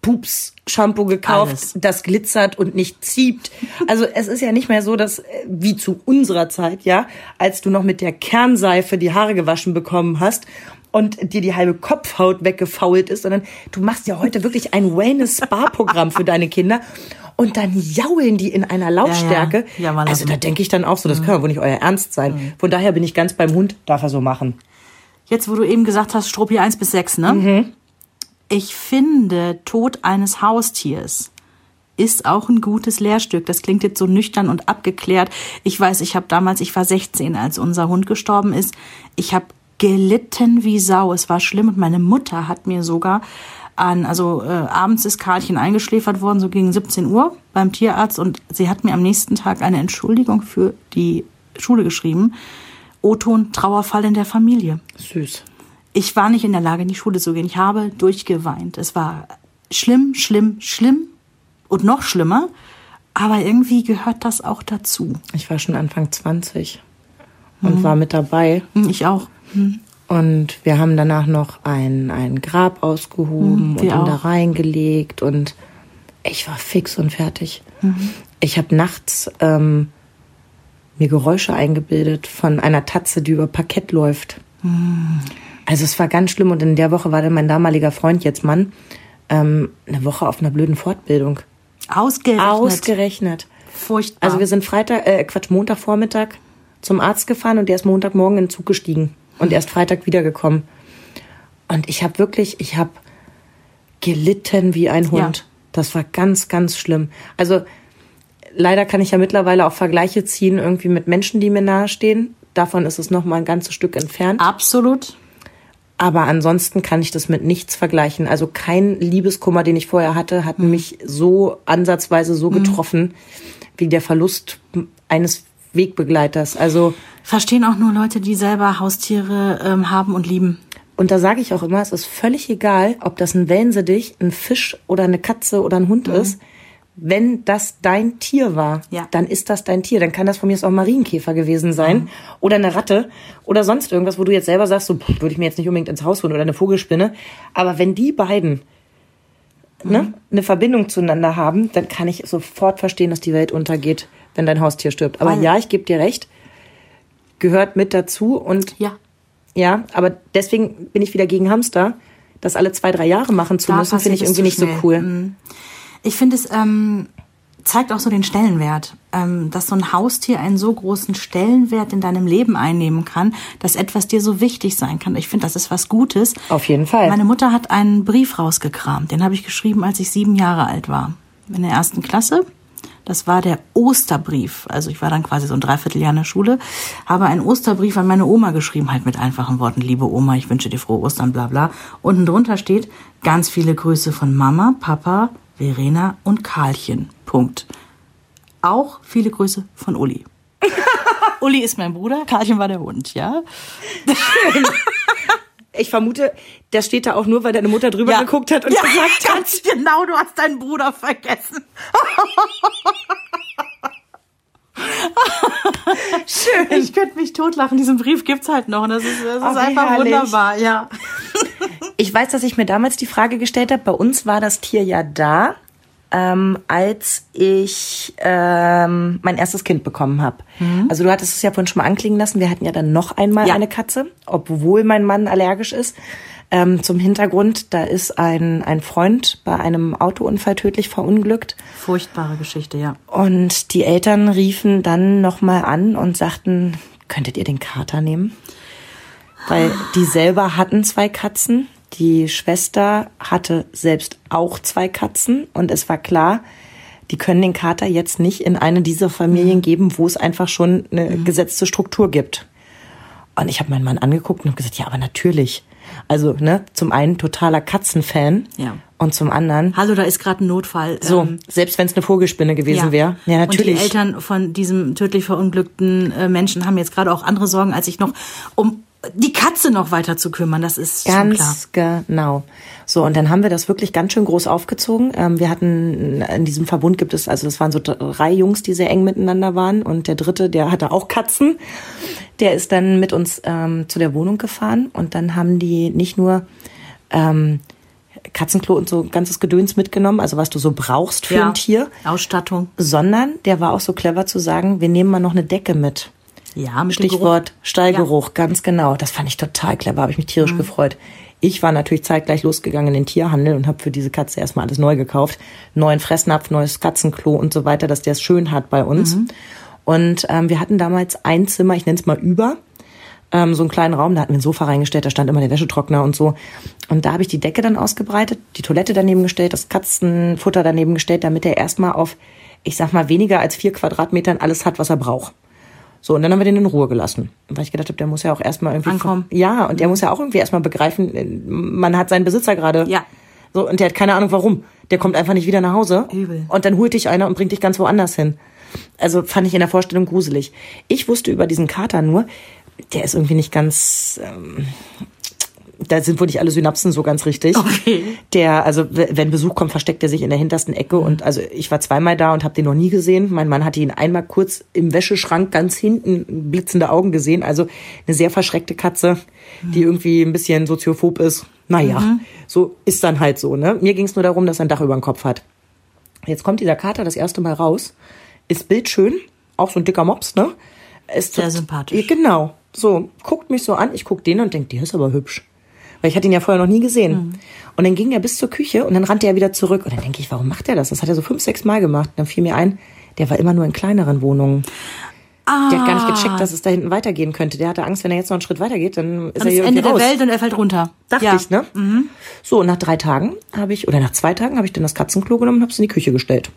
Pups Shampoo gekauft, Alles. das glitzert und nicht zieht. Also es ist ja nicht mehr so, dass äh, wie zu unserer Zeit, ja, als du noch mit der Kernseife die Haare gewaschen bekommen hast und dir die halbe Kopfhaut weggefault ist, sondern du machst ja heute wirklich ein Wellness-Spa-Programm für deine Kinder und dann jaulen die in einer Lautstärke. Ja, ja. Jammerlappen. also da denke ich dann auch so, das kann ja wohl nicht euer Ernst sein. Von daher bin ich ganz beim Hund, darf er so machen. Jetzt, wo du eben gesagt hast, Struppi 1 bis 6, ne? Mhm. Ich finde, Tod eines Haustiers ist auch ein gutes Lehrstück. Das klingt jetzt so nüchtern und abgeklärt. Ich weiß, ich habe damals, ich war 16, als unser Hund gestorben ist. Ich habe gelitten wie Sau. Es war schlimm und meine Mutter hat mir sogar an, also äh, abends ist Karlchen eingeschläfert worden, so gegen 17 Uhr beim Tierarzt und sie hat mir am nächsten Tag eine Entschuldigung für die Schule geschrieben. O-Ton, Trauerfall in der Familie. Süß. Ich war nicht in der Lage, in die Schule zu gehen. Ich habe durchgeweint. Es war schlimm, schlimm, schlimm und noch schlimmer. Aber irgendwie gehört das auch dazu. Ich war schon Anfang 20 und war mit dabei. Hm, Ich auch. Und wir haben danach noch ein, ein Grab ausgehoben Mhm, und ihn da reingelegt und ich war fix und fertig. Mhm. Ich habe nachts ähm, mir Geräusche eingebildet von einer Tatze, die über Parkett läuft. Also es war ganz schlimm und in der Woche war dann mein damaliger Freund, jetzt Mann, ähm, eine Woche auf einer blöden Fortbildung. Ausgerechnet. Ausgerechnet. Furchtbar. Also wir sind Freitag, äh, Quatsch, Montagvormittag zum Arzt gefahren und der ist Montagmorgen in den Zug gestiegen und erst Freitag wiedergekommen. Und ich habe wirklich, ich habe gelitten wie ein Hund. Ja. Das war ganz, ganz schlimm. Also leider kann ich ja mittlerweile auch Vergleiche ziehen irgendwie mit Menschen, die mir nahestehen. Davon ist es noch mal ein ganzes Stück entfernt. Absolut. Aber ansonsten kann ich das mit nichts vergleichen. Also kein Liebeskummer, den ich vorher hatte, hat mich so ansatzweise so getroffen wie der Verlust eines Wegbegleiters. Also Verstehen auch nur Leute, die selber Haustiere ähm, haben und lieben. und da sage ich auch immer, es ist völlig egal, ob das ein Wellensittich, ein Fisch oder eine Katze oder ein Hund ist. Wenn das dein Tier war, Ja. dann ist das dein Tier. Dann kann das von mir aus auch ein Marienkäfer gewesen sein oder eine Ratte oder sonst irgendwas, wo du jetzt selber sagst, so würde ich mir jetzt nicht unbedingt ins Haus holen oder eine Vogelspinne. Aber wenn die beiden ne, eine Verbindung zueinander haben, dann kann ich sofort verstehen, dass die Welt untergeht, wenn dein Haustier stirbt. Aber Weil- ja, ich gebe dir recht, gehört mit dazu und Ja. ja, aber deswegen bin ich wieder gegen Hamster. Das alle zwei, drei Jahre machen zu Da müssen, finde ich irgendwie nicht so schnell. cool. Mhm. Ich finde es ähm, zeigt auch so den Stellenwert, ähm, dass so ein Haustier einen so großen Stellenwert in deinem Leben einnehmen kann, dass etwas dir so wichtig sein kann. Ich finde, das ist was Gutes. Auf jeden Fall. Meine Mutter hat einen Brief rausgekramt. Den habe ich geschrieben, als ich sieben Jahre alt war. In der ersten Klasse. Das war der Osterbrief. Also ich war dann quasi so ein Dreivierteljahr in der Schule, habe einen Osterbrief an meine Oma geschrieben, halt mit einfachen Worten. Liebe Oma, ich wünsche dir frohe Ostern, bla bla. Unten drunter steht ganz viele Grüße von Mama, Papa, Verena und Karlchen. Punkt. Auch viele Grüße von Uli. Uli ist mein Bruder, Karlchen war der Hund, ja? Ich vermute, das steht da auch nur, weil deine Mutter drüber Ja. geguckt hat und ja, gesagt hat. ganz genau, du hast deinen Bruder vergessen. Schön. Ich könnte mich totlachen. Diesen Brief gibt's halt noch. Und das ist, das ist einfach herrlich. wunderbar, ja. Ich weiß, dass ich mir damals die Frage gestellt habe, bei uns war das Tier ja da, ähm, als ich ähm, mein erstes Kind bekommen habe. Also du hattest es ja vorhin schon mal anklingen lassen, wir hatten ja dann noch einmal Ja. eine Katze, obwohl mein Mann allergisch ist. Ähm, zum Hintergrund, da ist ein, ein Freund bei einem Autounfall tödlich verunglückt. Furchtbare Geschichte, ja. Und die Eltern riefen dann nochmal an und sagten, könntet ihr den Kater nehmen? Weil die selber hatten zwei Katzen. Die Schwester hatte selbst auch zwei Katzen. Und es war klar, die können den Kater jetzt nicht in eine dieser Familien geben, wo es einfach schon eine gesetzte Struktur gibt. Und ich habe meinen Mann angeguckt und habe gesagt, ja, aber natürlich. Also, ne, zum einen totaler Katzenfan Ja. und zum anderen, Hallo, da ist gerade ein Notfall. so, Ähm, selbst wenn es eine Vogelspinne gewesen ja. wäre. Ja, natürlich. Und die Eltern von diesem tödlich verunglückten äh, Menschen haben jetzt gerade auch andere Sorgen, als sich noch um die Katze noch weiter zu kümmern. Das ist schon klar. Ganz genau. So, und dann haben wir das wirklich ganz schön groß aufgezogen. Ähm, wir hatten, in diesem Verbund gibt es, also das waren so drei Jungs, die sehr eng miteinander waren. Und der dritte, der hatte auch Katzen. Der ist dann mit uns ähm, zu der Wohnung gefahren. Und dann haben die nicht nur ähm, Katzenklo und so ganzes Gedöns mitgenommen, also was du so brauchst für ein Tier, Ausstattung. sondern der war auch so clever zu sagen, wir nehmen mal noch eine Decke mit. Ja, mit. Stichwort Stallgeruch, ganz genau. Das fand ich total clever, habe ich mich tierisch Mhm. gefreut. Ich war natürlich zeitgleich losgegangen in den Tierhandel und habe für diese Katze erstmal alles neu gekauft. Neuen Fressnapf, neues Katzenklo und so weiter, dass der es schön hat bei uns. Mhm. Und ähm, wir hatten damals ein Zimmer, ich nenne es mal über, ähm, so einen kleinen Raum, da hatten wir ein Sofa reingestellt, da stand immer der Wäschetrockner und so. Und da habe ich die Decke dann ausgebreitet, die Toilette daneben gestellt, das Katzenfutter daneben gestellt, damit er erstmal auf, ich sag mal, weniger als vier Quadratmetern alles hat, was er braucht. So, und dann haben wir den in Ruhe gelassen. Weil ich gedacht habe, der muss ja auch erstmal irgendwie. Ankommen. Ja, und der muss ja auch irgendwie erstmal begreifen, äh, man hat seinen Besitzer gerade. Ja. So, und der hat keine Ahnung warum. Der kommt einfach nicht wieder nach Hause. Übel. Und dann holt dich einer und bringt dich ganz woanders hin. Also fand ich in der Vorstellung gruselig. Ich wusste über diesen Kater nur, der ist irgendwie nicht ganz. Ähm, da sind wohl nicht alle Synapsen so ganz richtig. Okay. Der, also wenn Besuch kommt, versteckt er sich in der hintersten Ecke. Und also ich war zweimal da und habe den noch nie gesehen. Mein Mann hatte ihn einmal kurz im Wäscheschrank ganz hinten blitzende Augen gesehen. Also eine sehr verschreckte Katze, die irgendwie ein bisschen soziophob ist. Naja, so ist dann halt so. Ne? Mir ging es nur darum, dass er ein Dach über dem Kopf hat. Jetzt kommt dieser Kater das erste Mal raus, ist bildschön, auch so ein dicker Mops, ne? Ist Sehr sympathisch. Genau. So, guckt mich so an, ich guck den und denk, der ist aber hübsch. Weil ich hatte ihn ja vorher noch nie gesehen. Mhm. Und dann ging er bis zur Küche und dann rannte er wieder zurück. Und dann denke ich, warum macht er das? Das hat er so fünf, sechs Mal gemacht. Dann fiel mir ein, der war immer nur in kleineren Wohnungen. Ah, Der hat gar nicht gecheckt, dass es da hinten weitergehen könnte. Der hatte Angst, wenn er jetzt noch einen Schritt weitergeht, dann ist das er hier Ende der raus. Welt und er fällt runter. Dachte ja. Mhm. ich, ne? So, und nach drei Tagen habe ich, oder nach zwei Tagen habe ich dann das Katzenklo genommen und habe es in die Küche gestellt.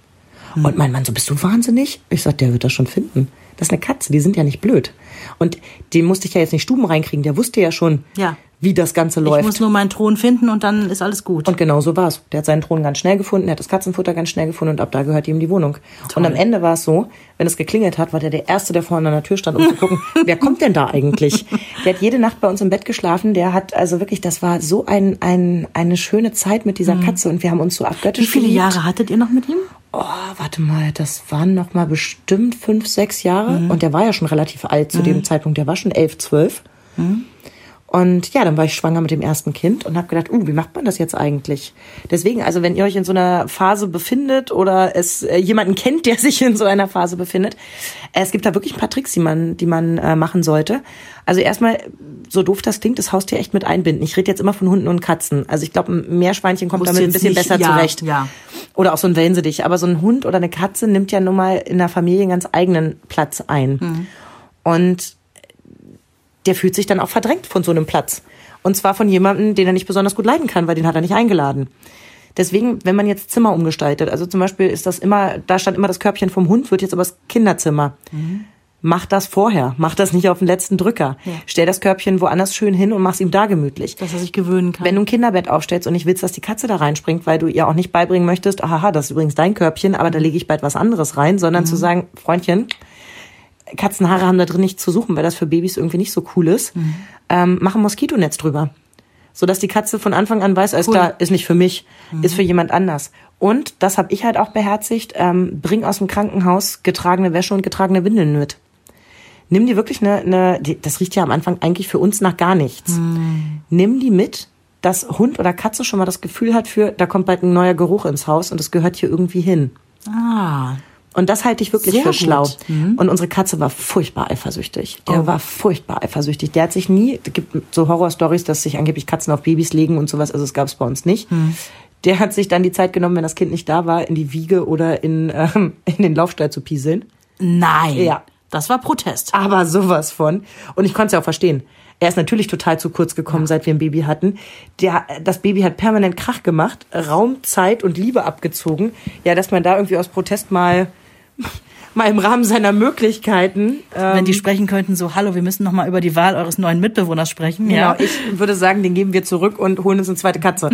Mhm. Und mein Mann so, bist du wahnsinnig? Ich sag, der wird das schon finden. Das ist eine Katze, die sind ja nicht blöd. Und den musste ich ja jetzt nicht Stuben reinkriegen. Der wusste ja schon, Ja. Wie das Ganze Ich läuft. muss nur meinen Thron finden und dann ist alles gut. Und genau so war's. Der hat seinen Thron ganz schnell gefunden, er hat das Katzenfutter ganz schnell gefunden und ab da gehört ihm die Wohnung. Und am Ende war es so, wenn es geklingelt hat, war der der Erste, der vorne an der Tür stand, um zu gucken, wer kommt denn da eigentlich? Der hat jede Nacht bei uns im Bett geschlafen. Der hat also wirklich, das war so ein, ein, eine schöne Zeit mit dieser Katze und wir haben uns so abgöttisch Wie viele geliebt. Jahre hattet ihr noch mit ihm? Oh, warte mal, das waren noch mal bestimmt fünf, sechs Jahre. Mhm. Und der war ja schon relativ alt zu dem Zeitpunkt. Der war schon elf, zwölf. Und ja, dann war ich schwanger mit dem ersten Kind und habe gedacht, uh, wie macht man das jetzt eigentlich? Deswegen, also wenn ihr euch in so einer Phase befindet oder es äh, jemanden kennt, der sich in so einer Phase befindet, äh, es gibt da wirklich ein paar Tricks, die man, die man äh, machen sollte. Also erstmal, so doof das klingt, das Haustier echt mit einbinden. Ich rede jetzt immer von Hunden und Katzen. Also ich glaube, ein Meerschweinchen kommt Musst damit ein bisschen nicht- besser ja, zurecht. ja. Oder auch so ein Wellensittich. Aber so ein Hund oder eine Katze nimmt ja nun mal in der Familie einen ganz eigenen Platz ein. Mhm. Und der fühlt sich dann auch verdrängt von so einem Platz. Und zwar von jemandem, den er nicht besonders gut leiden kann, weil den hat er nicht eingeladen. Deswegen, wenn man jetzt Zimmer umgestaltet, also zum Beispiel ist das immer, da stand immer das Körbchen vom Hund, wird jetzt aber das Kinderzimmer. Mach das vorher, mach das nicht auf den letzten Drücker. Ja. Stell das Körbchen woanders schön hin und mach's ihm da gemütlich. Dass er sich gewöhnen kann. Wenn du ein Kinderbett aufstellst und nicht willst, dass die Katze da reinspringt, weil du ihr auch nicht beibringen möchtest, aha, das ist übrigens dein Körbchen, aber da lege ich bald was anderes rein, sondern zu sagen, Freundchen, Katzenhaare haben da drin nichts zu suchen, weil das für Babys irgendwie nicht so cool ist. Ähm, mach ein Moskitonetz drüber. Sodass die Katze von Anfang an weiß, alles Cool. klar, ist nicht für mich, ist für jemand anders. Und, das habe ich halt auch beherzigt, ähm, bring aus dem Krankenhaus getragene Wäsche und getragene Windeln mit. Nimm dir wirklich eine, eine die, das riecht ja am Anfang eigentlich für uns nach gar nichts. Nimm die mit, dass Hund oder Katze schon mal das Gefühl hat für, da kommt bald ein neuer Geruch ins Haus und es gehört hier irgendwie hin. ah. Und das halte ich wirklich Sehr für schlau. Und unsere Katze war furchtbar eifersüchtig. Der Oh. war furchtbar eifersüchtig. Der hat sich nie, es gibt so Horrorstories, dass sich angeblich Katzen auf Babys legen und sowas, also es gab es bei uns nicht. Der hat sich dann die Zeit genommen, wenn das Kind nicht da war, in die Wiege oder in, ähm, in den Laufstall zu pieseln. Nein. Ja. Das war Protest. Aber sowas von. Und ich konnte es ja auch verstehen. Er ist natürlich total zu kurz gekommen, seit wir ein Baby hatten. Der, das Baby hat permanent Krach gemacht, Raum, Zeit und Liebe abgezogen. Ja, dass man da irgendwie aus Protest mal mal im Rahmen seiner Möglichkeiten. Ähm, Wenn die sprechen könnten, so, hallo, wir müssen noch mal über die Wahl eures neuen Mitbewohners sprechen. Genau, ja. ich würde sagen, den geben wir zurück und holen uns eine zweite Katze.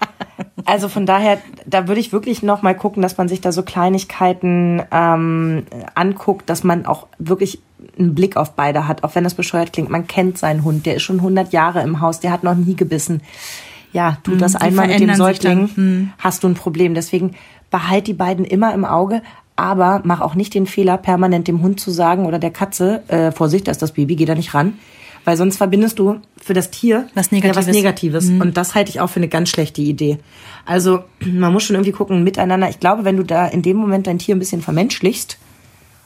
also von daher, da würde ich wirklich noch mal gucken, dass man sich da so Kleinigkeiten ähm, anguckt, dass man auch wirklich einen Blick auf beide hat, auch wenn das bescheuert klingt. Man kennt seinen Hund, der ist schon 100 Jahre im Haus, der hat noch nie gebissen. Ja, tu hm, das einmal mit dem Säugling, hm. hast du ein Problem. Deswegen behalt die beiden immer im Auge, aber mach auch nicht den Fehler, permanent dem Hund zu sagen oder der Katze, äh, Vorsicht, da ist das Baby, geh da nicht ran. Weil sonst verbindest du für das Tier was Negatives. Ja, was Negatives. Mhm. Und das halte ich auch für eine ganz schlechte Idee. Also man muss schon irgendwie gucken, miteinander. Ich glaube, wenn du da in dem Moment dein Tier ein bisschen vermenschlichst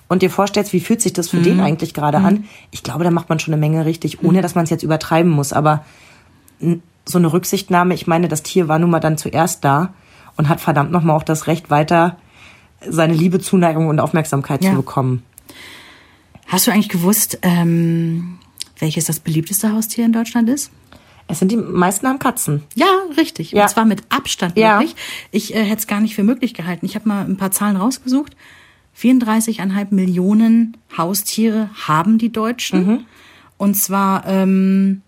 und dir vorstellst, wie fühlt sich das für mhm. den eigentlich gerade mhm. an, ich glaube, da macht man schon eine Menge richtig, ohne dass man es jetzt übertreiben muss. Aber so eine Rücksichtnahme, ich meine, das Tier war nun mal dann zuerst da und hat verdammt nochmal auch das Recht weiter seine Liebe, Zuneigung und Aufmerksamkeit ja. zu bekommen. Hast du eigentlich gewusst, ähm, welches das beliebteste Haustier in Deutschland ist? Es sind die meisten haben Katzen. Ja, richtig. Ja. Und zwar mit Abstand ja. wirklich. Ich äh, hätte es gar nicht für möglich gehalten. Ich habe mal ein paar Zahlen rausgesucht. 34,5 Millionen Haustiere haben die Deutschen. Mhm. Und zwar ähm,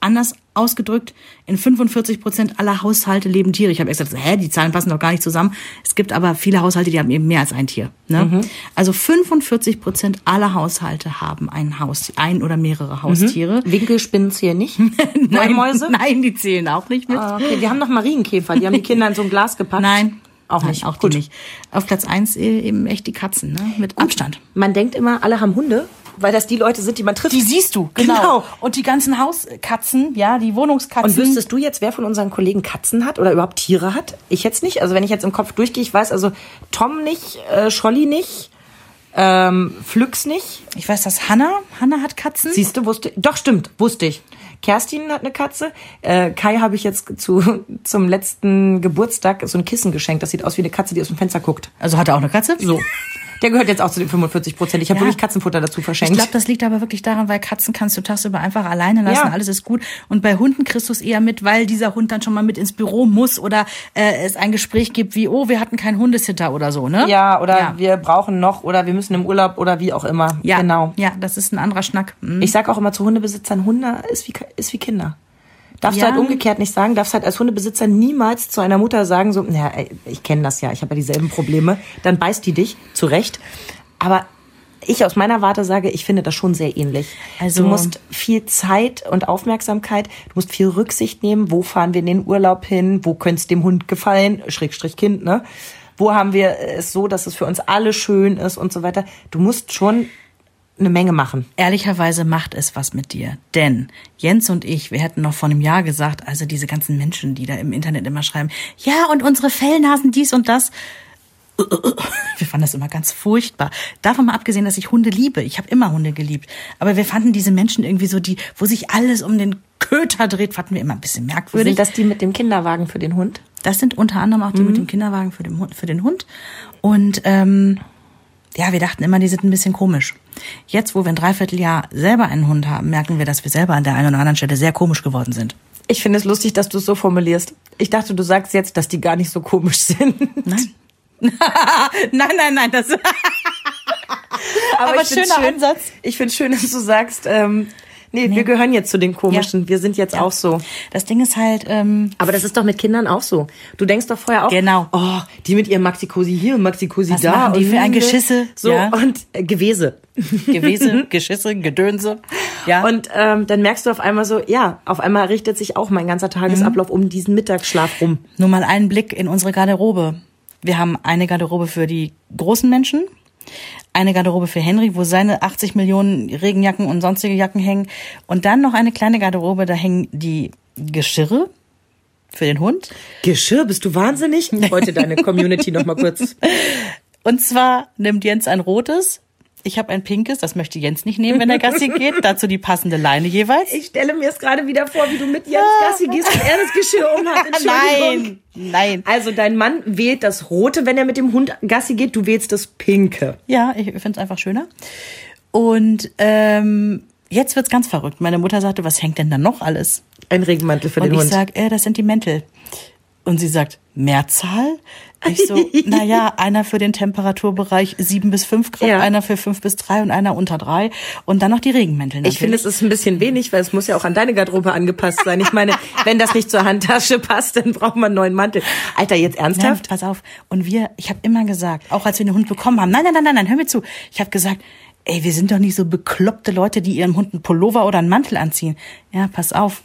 anders ausgedrückt, in 45 Prozent aller Haushalte leben Tiere. Ich habe gesagt, hä, die Zahlen passen doch gar nicht zusammen. Es gibt aber viele Haushalte, die haben eben mehr als ein Tier. Ne? Mhm. Also 45 Prozent aller Haushalte haben ein Haus, ein oder mehrere Haustiere. Mhm. Winkelspinnen zählen nicht? nein, Mäuse? nein, die zählen auch nicht mit. Ah, okay, die haben noch Marienkäfer, die haben die Kinder in so ein Glas gepackt. Nein, auch nicht. Nein, auch Gut. die nicht. Auf Platz eins eben echt die Katzen, ne? Mit Abstand. Man denkt immer, alle haben Hunde weil das die Leute sind, die man trifft. Die siehst du, genau. genau. Und die ganzen Hauskatzen, ja, die Wohnungskatzen. Und wüsstest du jetzt, wer von unseren Kollegen Katzen hat oder überhaupt Tiere hat? Ich jetzt nicht. Also wenn ich jetzt im Kopf durchgehe, ich weiß also Tom nicht, äh, Scholli nicht. Ähm, Flüx nicht. Ich weiß, dass Hanna, Hanna hat Katzen. Siehst du, wusste, doch stimmt, wusste ich. Kerstin hat eine Katze. Äh, Kai habe ich jetzt zu, zum letzten Geburtstag so ein Kissen geschenkt. Das sieht aus wie eine Katze, die aus dem Fenster guckt. Also hat er auch eine Katze? So. Der gehört jetzt auch zu den 45 Prozent. Ich habe ja. wirklich Katzenfutter dazu verschenkt. Ich glaube, das liegt aber wirklich daran, weil Katzen kannst du tagsüber einfach alleine lassen. Ja. Alles ist gut. Und bei Hunden kriegst du es eher mit, weil dieser Hund dann schon mal mit ins Büro muss oder äh, es ein Gespräch gibt wie, oh, wir hatten keinen Hundesitter oder so, ne? Ja, oder ja. wir brauchen noch oder wir müssen im Urlaub oder wie auch immer. Ja, genau. Ja, das ist ein anderer Schnack. Mhm. Ich sag auch immer zu Hundebesitzern, Hunde ist wie, ist wie Kinder. Darfst ja. du halt umgekehrt nicht sagen, darfst halt als Hundebesitzer niemals zu einer Mutter sagen, so, naja, ich kenne das ja, ich habe ja dieselben Probleme, dann beißt die dich, zu Recht. Aber ich aus meiner Warte sage, ich finde das schon sehr ähnlich. Also du musst viel Zeit und Aufmerksamkeit, du musst viel Rücksicht nehmen, wo fahren wir in den Urlaub hin, wo könnte es dem Hund gefallen, Schrägstrich Kind, ne? Wo haben wir es so, dass es für uns alle schön ist und so weiter. Du musst schon eine Menge machen. Ehrlicherweise macht es was mit dir. Denn Jens und ich, wir hätten noch vor einem Jahr gesagt, also diese ganzen Menschen, die da im Internet immer schreiben, ja, und unsere Fellnasen dies und das. Wir fanden das immer ganz furchtbar. Davon mal abgesehen, dass ich Hunde liebe. Ich habe immer Hunde geliebt. Aber wir fanden diese Menschen irgendwie so, die, wo sich alles um den Köter dreht, fanden wir immer ein bisschen merkwürdig. Sind das die mit dem Kinderwagen für den Hund? Das sind unter anderem auch die mhm. mit dem Kinderwagen für den Hund. Für den Hund. Und ähm, ja, wir dachten immer, die sind ein bisschen komisch. Jetzt, wo wir ein Dreivierteljahr selber einen Hund haben, merken wir, dass wir selber an der einen oder anderen Stelle sehr komisch geworden sind. Ich finde es lustig, dass du es so formulierst. Ich dachte, du sagst jetzt, dass die gar nicht so komisch sind. Nein. nein, nein, nein, das. Aber, Aber schöner schön, Ansatz. Ich finde schön, dass du sagst, ähm, Nee, nee, wir gehören jetzt zu den komischen. Ja. Wir sind jetzt ja. auch so. Das Ding ist halt. Ähm, Aber das ist doch mit Kindern auch so. Du denkst doch vorher auch. Genau. Oh, die mit ihrem Maxi-Cosi hier, Maxi-Cosi da. Machen die für ein Geschisse. So ja. und äh, Gewese. Gewese, Geschisse, Gedönse. Ja. Und ähm, dann merkst du auf einmal so, ja, auf einmal richtet sich auch mein ganzer Tagesablauf mhm. um diesen Mittagsschlaf rum. Nur mal einen Blick in unsere Garderobe. Wir haben eine Garderobe für die großen Menschen, eine Garderobe für Henry, wo seine 80 Millionen Regenjacken und sonstige Jacken hängen. Und dann noch eine kleine Garderobe, da hängen die Geschirre für den Hund. Geschirr, bist du wahnsinnig? Heute deine Community noch mal kurz. Und zwar nimmt Jens ein rotes, ich habe ein pinkes, das möchte Jens nicht nehmen, wenn er Gassi geht. Dazu die passende Leine jeweils. Ich stelle mir es gerade wieder vor, wie du mit Jens Gassi gehst und er das Geschirr umhat. Nein, nein. Also dein Mann wählt das Rote, wenn er mit dem Hund Gassi geht. Du wählst das Pinke. Ja, ich finde es einfach schöner. Und ähm, jetzt wird's ganz verrückt. Meine Mutter sagte, was hängt denn da noch alles? Ein Regenmantel für Und den ich Hund. sag, äh, das sind die Mäntel. Und sie sagt, Mehrzahl? Ich so, naja, einer für den Temperaturbereich sieben bis fünf Grad, Ja. einer für fünf bis drei und einer unter drei. Und dann noch die Regenmäntel natürlich. Ich finde, es ist ein bisschen wenig, weil es muss ja auch an deine Garderobe angepasst sein. Ich meine, wenn das nicht zur Handtasche passt, dann braucht man einen neuen Mantel. Alter, jetzt Nein, ernsthaft? pass auf. Und wir, ich habe immer gesagt, auch als wir den Hund bekommen haben, nein, nein, nein, nein, nein, hör mir zu. Ich habe gesagt, ey, wir sind doch nicht so bekloppte Leute, die ihrem Hund einen Pullover oder einen Mantel anziehen. Ja, pass auf.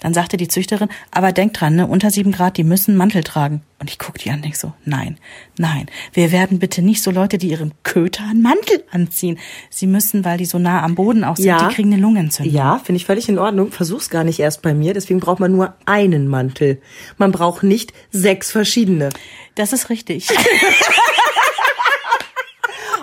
Dann sagte die Züchterin, aber denk dran, ne, unter sieben Grad, die müssen einen Mantel tragen. Und ich guck die an, denk so, nein, nein, wir werden bitte nicht so Leute, die ihrem Köter einen Mantel anziehen. Sie müssen, weil die so nah am Boden auch sind, Ja. die kriegen eine Lungenentzündung. Ja, finde ich völlig in Ordnung. Versuch's gar nicht erst bei mir. Deswegen braucht man nur einen Mantel. Man braucht nicht sechs verschiedene. Das ist richtig.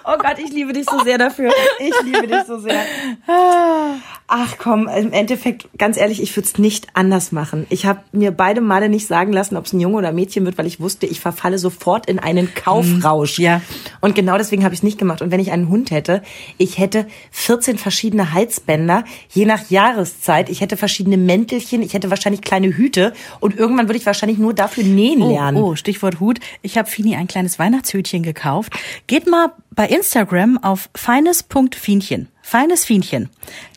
Oh Gott, ich liebe dich so sehr dafür. Ich liebe dich so sehr. Ach komm, im Endeffekt, ganz ehrlich, ich würde es nicht anders machen. Ich habe mir beide Male nicht sagen lassen, ob es ein Junge oder ein Mädchen wird, weil ich wusste, ich verfalle sofort in einen Kaufrausch. ja. Und genau deswegen habe ich es nicht gemacht. Und wenn ich einen Hund hätte, ich hätte 14 verschiedene Halsbänder, je nach Jahreszeit. Ich hätte verschiedene Mäntelchen, ich hätte wahrscheinlich kleine Hüte und irgendwann würde ich wahrscheinlich nur dafür nähen lernen. Oh, oh Stichwort Hut. Ich habe Fini ein kleines Weihnachtshütchen gekauft. Geht mal bei Instagram auf feines.fienchen. Feines Fienchen.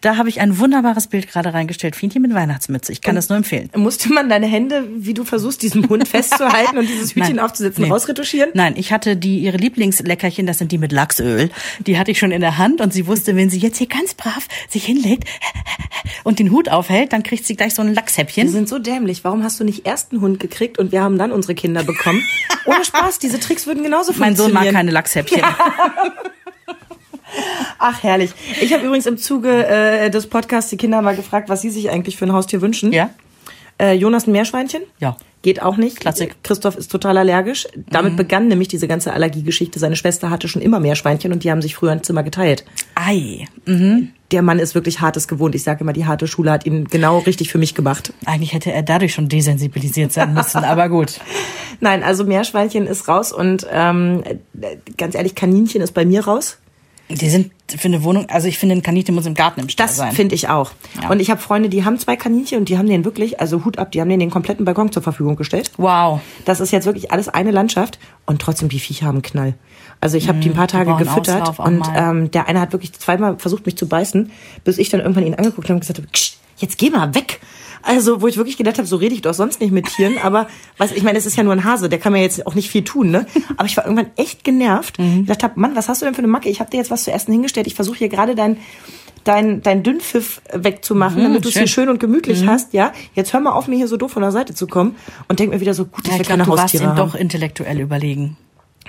Da habe ich ein wunderbares Bild gerade reingestellt. Fienchen mit Weihnachtsmütze. Ich kann das nur empfehlen. Musste man deine Hände, wie du versuchst, diesem Hund festzuhalten und dieses Hütchen Nein. aufzusetzen, Nee. rausretuschieren? Nein, ich hatte die ihre Lieblingsleckerchen, das sind die mit Lachsöl. Die hatte ich schon in der Hand und sie wusste, wenn sie jetzt hier ganz brav sich hinlegt und den Hut aufhält, dann kriegt sie gleich so ein Lachshäppchen. sind so dämlich. Warum hast du nicht erst einen Hund gekriegt und wir haben dann unsere Kinder bekommen? Ohne Spaß, diese Tricks würden genauso Mein Sohn funktionieren. mag keine Lachshäppchen. Ach, herrlich. Ich habe übrigens im Zuge äh, des Podcasts die Kinder mal gefragt, was sie sich eigentlich für ein Haustier wünschen. Ja? Äh, Jonas ein Meerschweinchen? Ja. Geht auch nicht. Klassik. Christoph ist total allergisch. Damit begann nämlich diese ganze Allergiegeschichte. Seine Schwester hatte schon immer Meerschweinchen und die haben sich früher ein Zimmer geteilt. Ei. Der Mann ist wirklich hartes gewohnt. Ich sage immer, die harte Schule hat ihn genau richtig für mich gemacht. Eigentlich hätte er dadurch schon desensibilisiert sein müssen, aber gut. Nein, also Meerschweinchen ist raus und ähm, äh, ganz ehrlich, Kaninchen ist bei mir raus. Die sind für eine Wohnung, also ich finde, ein Kaninchen muss im Garten im Stall Das sein. finde ich auch. Ja. Und ich habe Freunde, die haben zwei Kaninchen und die haben den wirklich, also Hut ab, die haben den den kompletten Balkon zur Verfügung gestellt. Wow. Das ist jetzt wirklich alles eine Landschaft und trotzdem die Viecher haben einen Knall. Also ich habe die ein paar Tage gefüttert Auslauf und ähm, der eine hat wirklich zweimal versucht, mich zu beißen, bis ich dann irgendwann ihn angeguckt habe und gesagt habe, "Ksch, jetzt geh mal weg. Also, wo ich wirklich gedacht habe, so rede ich doch sonst nicht mit Tieren, aber was, ich meine, es ist ja nur ein Hase, der kann mir jetzt auch nicht viel tun, ne? Aber ich war irgendwann echt genervt. Mhm. Ich dachte, hab, Mann, was hast du denn für eine Macke? Ich habe dir jetzt was zu essen hingestellt. Ich versuche hier gerade dein dein, dein Dünnpfiff wegzumachen, damit du es Mhm, schön. Mhm. hier schön und gemütlich hast, ja? Jetzt hör mal auf, mir hier so doof von der Seite zu kommen und denk mir wieder so, gut, dass Ja, wir ich glaube, keine du warst Haustiere ihm haben. doch intellektuell überlegen.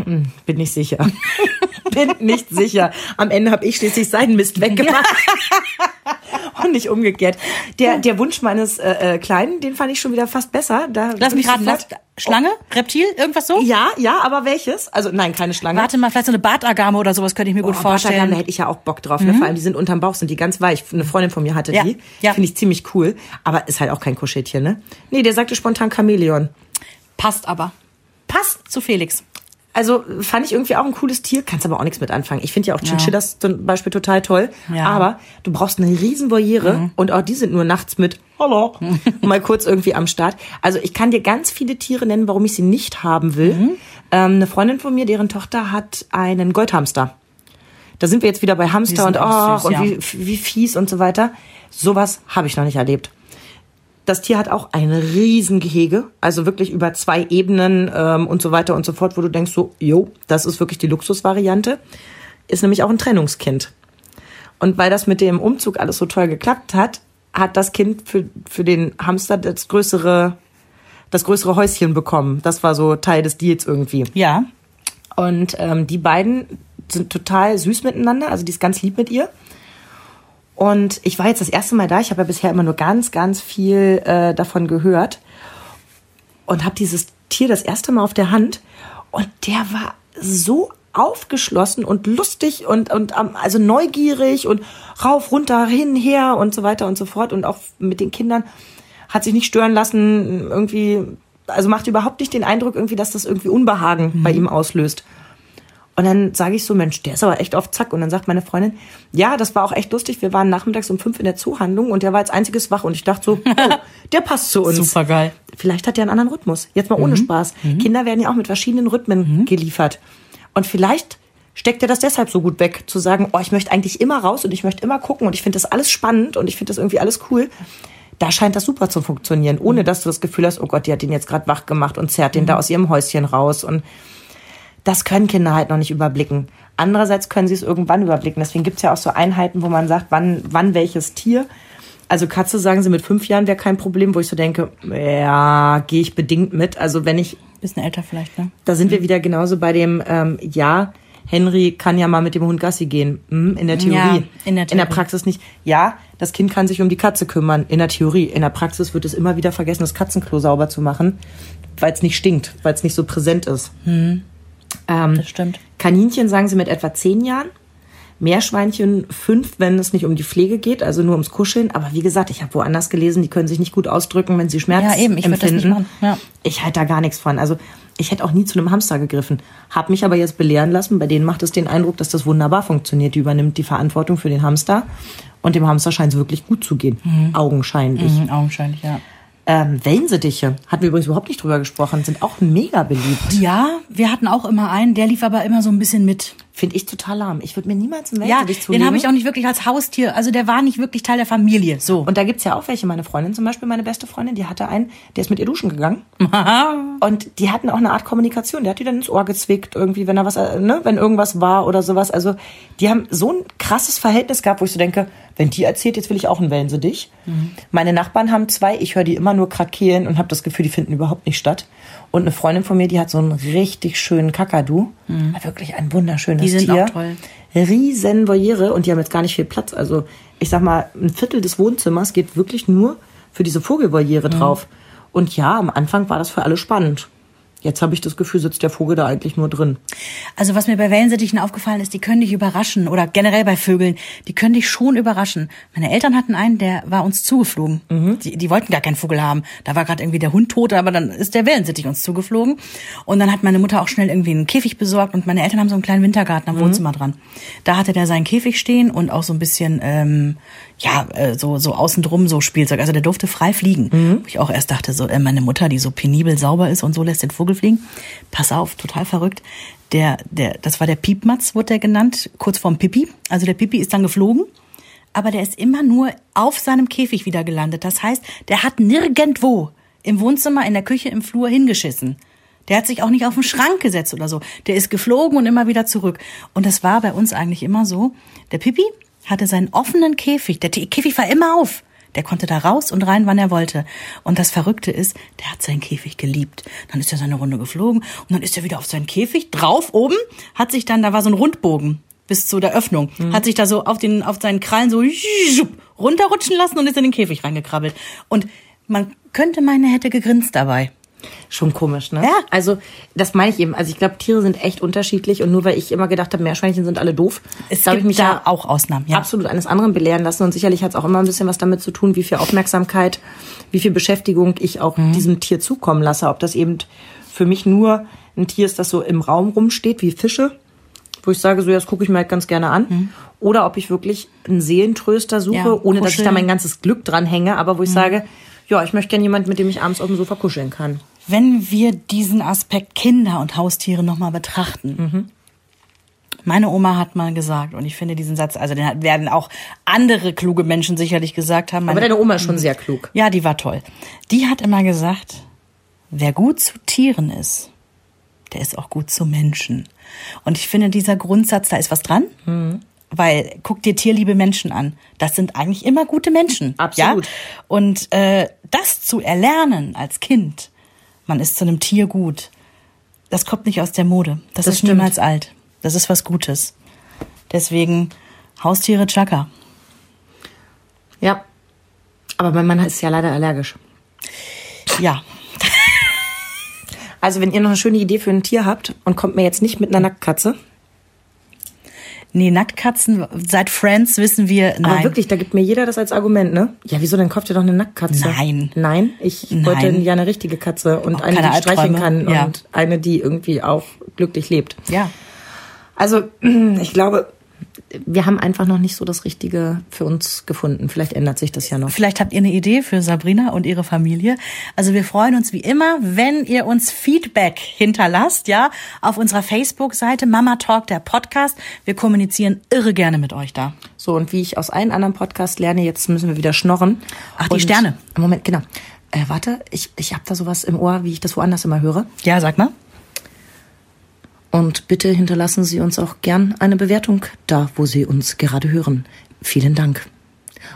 Bin nicht sicher. Bin nicht sicher. Am Ende habe ich schließlich seinen Mist weggemacht. Und nicht umgekehrt. Der, der Wunsch meines äh, äh, Kleinen, den fand ich schon wieder fast besser. Da Lass mich ich raten, lass, Schlange? Reptil? Irgendwas so? Ja, ja, aber welches? Also nein, keine Schlange. Warte mal, vielleicht so eine Bartagame oder sowas könnte ich mir gut Oh, vorstellen. Bartagame, da hätte ich ja auch Bock drauf. Ne? Vor allem, die sind unterm Bauch, sind die ganz weich. Eine Freundin von mir hatte Ja, die. ja. Finde ich ziemlich cool. Aber ist halt auch kein Kuscheltier, ne? Nee, der sagte spontan Chamäleon. Passt aber. Passt zu Felix. Also fand ich irgendwie auch ein cooles Tier, kannst aber auch nichts mit anfangen. Ich finde ja auch Chinchillas zum Beispiel total toll. Ja. Aber du brauchst eine riesen Voliere und auch die sind nur nachts mit Hallo mal kurz irgendwie am Start. Also ich kann dir ganz viele Tiere nennen, warum ich sie nicht haben will. Ähm, eine Freundin von mir, deren Tochter hat einen Goldhamster. Da sind wir jetzt wieder bei Hamster und ach süß, und ja. wie, wie fies und so weiter. Sowas habe ich noch nicht erlebt. Das Tier hat auch ein Riesengehege, also wirklich über zwei Ebenen ähm, und so weiter und so fort, wo du denkst so, jo, das ist wirklich die Luxusvariante. Ist nämlich auch ein Trennungskind. Und weil das mit dem Umzug alles so toll geklappt hat, hat das Kind für, für den Hamster das größere, das größere Häuschen bekommen. Das war so Teil des Deals irgendwie. Ja. Und ähm, die beiden sind total süß miteinander, also die ist ganz lieb mit ihr. Und ich war jetzt das erste Mal da. Ich habe ja bisher immer nur ganz, ganz viel äh, davon gehört und habe dieses Tier das erste Mal auf der Hand. Und der war so aufgeschlossen und lustig und, und ähm, also neugierig und rauf, runter, hin, her und so weiter und so fort. Und auch mit den Kindern hat sich nicht stören lassen, irgendwie, also macht überhaupt nicht den Eindruck irgendwie, dass das irgendwie Unbehagen bei ihm auslöst. Und dann sage ich so, Mensch, der ist aber echt auf Zack. Und dann sagt meine Freundin, ja, das war auch echt lustig. Wir waren nachmittags um fünf in der Zoohandlung und der war als einziges wach. Und ich dachte so, oh, der passt zu uns. Super geil. Vielleicht hat der einen anderen Rhythmus. Jetzt mal ohne Spaß. Kinder werden ja auch mit verschiedenen Rhythmen geliefert. Und vielleicht steckt er das deshalb so gut weg, zu sagen, oh, ich möchte eigentlich immer raus und ich möchte immer gucken und ich finde das alles spannend und ich finde das irgendwie alles cool. Da scheint das super zu funktionieren, ohne dass du das Gefühl hast, oh Gott, die hat den jetzt gerade wach gemacht und zerrt den da aus ihrem Häuschen raus. Und das können Kinder halt noch nicht überblicken. Andererseits können sie es irgendwann überblicken. Deswegen gibt's ja auch so Einheiten, wo man sagt, wann, wann welches Tier. Also Katze, sagen sie, mit fünf Jahren wäre kein Problem, wo ich so denke, ja, gehe ich bedingt mit. Also wenn ich Bisschen älter vielleicht, ne? da sind wir wieder genauso bei dem, ähm, ja, Henry kann ja mal mit dem Hund Gassi gehen. Hm, in der Theorie. Ja, in der In der Theorie. Praxis nicht. Ja, das Kind kann sich um die Katze kümmern. In der Theorie. In der Praxis wird es immer wieder vergessen, das Katzenklo sauber zu machen, weil es nicht stinkt, weil es nicht so präsent ist. Ähm, Das stimmt. Kaninchen sagen sie mit etwa zehn Jahren. Meerschweinchen fünf, wenn es nicht um die Pflege geht, also nur ums Kuscheln. Aber wie gesagt, ich habe woanders gelesen, die können sich nicht gut ausdrücken, wenn sie Schmerz Ja, eben, ich würd das nicht empfinden. machen, ja. Ich halte da gar nichts von. Also ich hätte auch nie zu einem Hamster gegriffen. Hab mich aber jetzt belehren lassen. Bei denen macht es den Eindruck, dass das wunderbar funktioniert. Die übernimmt die Verantwortung für den Hamster. Und dem Hamster scheint es wirklich gut zu gehen. Augenscheinlich. Mhm, augenscheinlich, ja. Ähm, Wellensittiche, hatten wir übrigens überhaupt nicht drüber gesprochen, sind auch mega beliebt. Ja, wir hatten auch immer einen, der lief aber immer so ein bisschen mit. Finde ich total lahm. Ich würde mir niemals einen Ja, Wellensittich den zulegen. habe ich auch nicht wirklich als Haustier, also der war nicht wirklich Teil der Familie. So. Und da gibt's ja auch welche. Meine Freundin zum Beispiel, meine beste Freundin, die hatte einen, der ist mit ihr duschen gegangen. Und die hatten auch eine Art Kommunikation. Der hat die dann ins Ohr gezwickt, irgendwie, wenn er was, äh, ne, wenn irgendwas war oder sowas. Also, die haben so ein krasses Verhältnis gehabt, wo ich so denke, wenn die erzählt, jetzt will ich auch einen Wellensittich. Meine Nachbarn haben zwei, ich höre die immer nur krakeelen und habe das Gefühl, die finden überhaupt nicht statt. Und eine Freundin von mir, die hat so einen richtig schönen Kakadu. Wirklich ein wunderschönes Die sind Tier. auch toll. Riesen Voliere und die haben jetzt gar nicht viel Platz. Also ich sag mal, ein Viertel des Wohnzimmers geht wirklich nur für diese Vogelvoliere drauf. Und ja, am Anfang war das für alle spannend. Jetzt habe ich das Gefühl, sitzt der Vogel da eigentlich nur drin. Also was mir bei Wellensittichen aufgefallen ist, die können dich überraschen oder generell bei Vögeln, die können dich schon überraschen. Meine Eltern hatten einen, der war uns zugeflogen. Die, die wollten gar keinen Vogel haben. Da war gerade irgendwie der Hund tot, aber dann ist der Wellensittich uns zugeflogen. Und dann hat meine Mutter auch schnell irgendwie einen Käfig besorgt und meine Eltern haben so einen kleinen Wintergarten am Wohnzimmer dran. Da hatte der seinen Käfig stehen und auch so ein bisschen, ähm, ja, äh, so, so außen drum so Spielzeug. Also der durfte frei fliegen. Wo ich auch erst dachte, so, äh, meine Mutter, die so penibel sauber ist und so lässt den Vogel fliegen. Pass auf, total verrückt. Der, der, das war der Piepmatz, wurde der genannt, kurz vorm Pipi. Also der Pipi ist dann geflogen, aber der ist immer nur auf seinem Käfig wieder gelandet. Das heißt, der hat nirgendwo im Wohnzimmer, in der Küche, im Flur hingeschissen. Der hat sich auch nicht auf den Schrank gesetzt oder so. Der ist geflogen und immer wieder zurück. Und das war bei uns eigentlich immer so. Der Pipi hatte seinen offenen Käfig. Der Käfig war immer auf. Der konnte da raus und rein, wann er wollte. Und das Verrückte ist, der hat seinen Käfig geliebt. Dann ist er seine Runde geflogen und dann ist er wieder auf seinen Käfig drauf oben, hat sich dann, da war so ein Rundbogen bis zu der Öffnung, hat sich da so auf den, auf seinen Krallen so runterrutschen lassen und ist in den Käfig reingekrabbelt. Und man könnte meinen, er hätte gegrinst dabei. Schon komisch, ne? Ja. Also, das meine ich eben. Also, ich glaube, Tiere sind echt unterschiedlich und nur weil ich immer gedacht habe, Meerschweinchen sind alle doof, Es habe ich mich da ja auch Ausnahmen, ja. absolut eines anderen belehren lassen und sicherlich hat es auch immer ein bisschen was damit zu tun, wie viel Aufmerksamkeit, wie viel Beschäftigung ich auch Mhm. diesem Tier zukommen lasse. Ob das eben für mich nur ein Tier ist, das so im Raum rumsteht, wie Fische, wo ich sage, so, ja, das gucke ich mir halt ganz gerne an. Oder ob ich wirklich einen Seelentröster suche, Mhm. Ja, ohne dass ich da kuscheln. mein ganzes Glück dran hänge, aber Mhm. wo ich sage, ja, ich möchte gerne jemanden, mit dem ich abends auf dem Sofa kuscheln kann. Wenn wir diesen Aspekt Kinder und Haustiere nochmal betrachten. Meine Oma hat mal gesagt, und ich finde diesen Satz, also den werden auch andere kluge Menschen sicherlich gesagt haben. Aber Meine, deine Oma ist schon sehr klug. ja, die war toll. Die hat immer gesagt, wer gut zu Tieren ist, der ist auch gut zu Menschen. Und ich finde, dieser Grundsatz, da ist was dran. Weil guck dir tierliebe Menschen an. Das sind eigentlich immer gute Menschen. Absolut. Ja? Und äh, das zu erlernen als Kind, man ist zu einem Tier gut, das kommt nicht aus der Mode. Das, Das ist stimmt. niemals alt. Das ist was Gutes. Deswegen Haustiere Chaka. Ja. Aber mein Mann ist ja leider allergisch. Ja. Also, wenn ihr noch eine schöne Idee für ein Tier habt und kommt mir jetzt nicht mit einer Nacktkatze. Nee, Nacktkatzen, seit Friends wissen wir, nein. Aber wirklich, da gibt mir jeder das als Argument, ne? Ja, wieso denn kauft ihr doch eine Nacktkatze? Nein. Nein, ich Nein. wollte ja eine richtige Katze und Auch eine, keine die streicheln kann ja. und eine, die irgendwie auch glücklich lebt. Ja. Also ich glaube, wir haben einfach noch nicht so das Richtige für uns gefunden. Vielleicht ändert sich das ja noch. Vielleicht habt ihr eine Idee für Sabrina und ihre Familie. Also wir freuen uns wie immer, wenn ihr uns Feedback hinterlasst, ja, auf unserer Facebook-Seite Mama Talk, der Podcast. Wir kommunizieren irre gerne mit euch da. So, und wie ich aus allen anderen Podcasts lerne, jetzt müssen wir wieder schnorren. Ach, die und, Sterne. Moment, genau. Äh, warte, ich, ich habe da sowas im Ohr, wie ich das woanders immer höre. Ja, sag mal. Und bitte hinterlassen Sie uns auch gern eine Bewertung da, wo Sie uns gerade hören. Vielen Dank.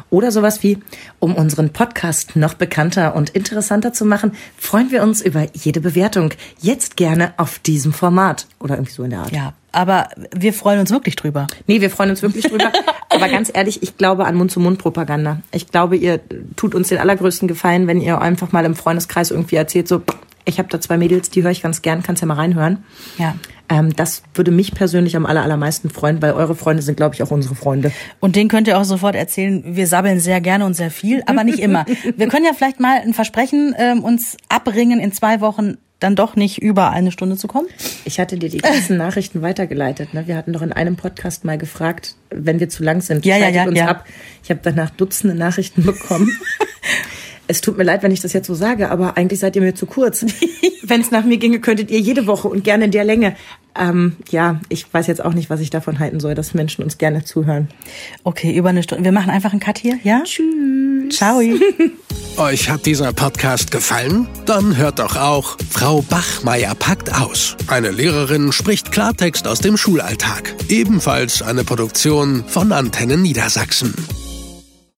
Oder sowas wie, um unseren Podcast noch bekannter und interessanter zu machen, freuen wir uns über jede Bewertung. Jetzt gerne auf diesem Format. Oder irgendwie so in der Art. Ja, aber wir freuen uns wirklich drüber. Nee, wir freuen uns wirklich drüber. aber ganz ehrlich, ich glaube an Mund-zu-Mund-Propaganda. Ich glaube, ihr tut uns den allergrößten Gefallen, wenn ihr einfach mal im Freundeskreis irgendwie erzählt, so, ich habe da zwei Mädels, die höre ich ganz gern, kannst ja mal reinhören. Ja. Ähm, das würde mich persönlich am aller, allermeisten freuen, weil eure Freunde sind, glaube ich, auch unsere Freunde. Und denen könnt ihr auch sofort erzählen, wir sabbeln sehr gerne und sehr viel, aber nicht immer. wir können ja vielleicht mal ein Versprechen ähm, uns abringen, in zwei Wochen dann doch nicht über eine Stunde zu kommen? Ich hatte dir die ganzen Nachrichten weitergeleitet. Ne? Wir hatten doch in einem Podcast mal gefragt, wenn wir zu lang sind, ja, ja, ja, uns ja. ab. Ich habe danach Dutzende Nachrichten bekommen. Es tut mir leid, wenn ich das jetzt so sage, aber eigentlich seid ihr mir zu kurz. wenn es nach mir ginge, könntet ihr jede Woche und gerne in der Länge. Ähm, ja, ich weiß jetzt auch nicht, was ich davon halten soll, dass Menschen uns gerne zuhören. Okay, über eine Stunde. Wir machen einfach einen Cut hier, ja? Tschüss. Ciao. Euch hat dieser Podcast gefallen? Dann hört doch auch Frau Bachmeier packt aus. Eine Lehrerin spricht Klartext aus dem Schulalltag. Ebenfalls eine Produktion von Antennen Niedersachsen.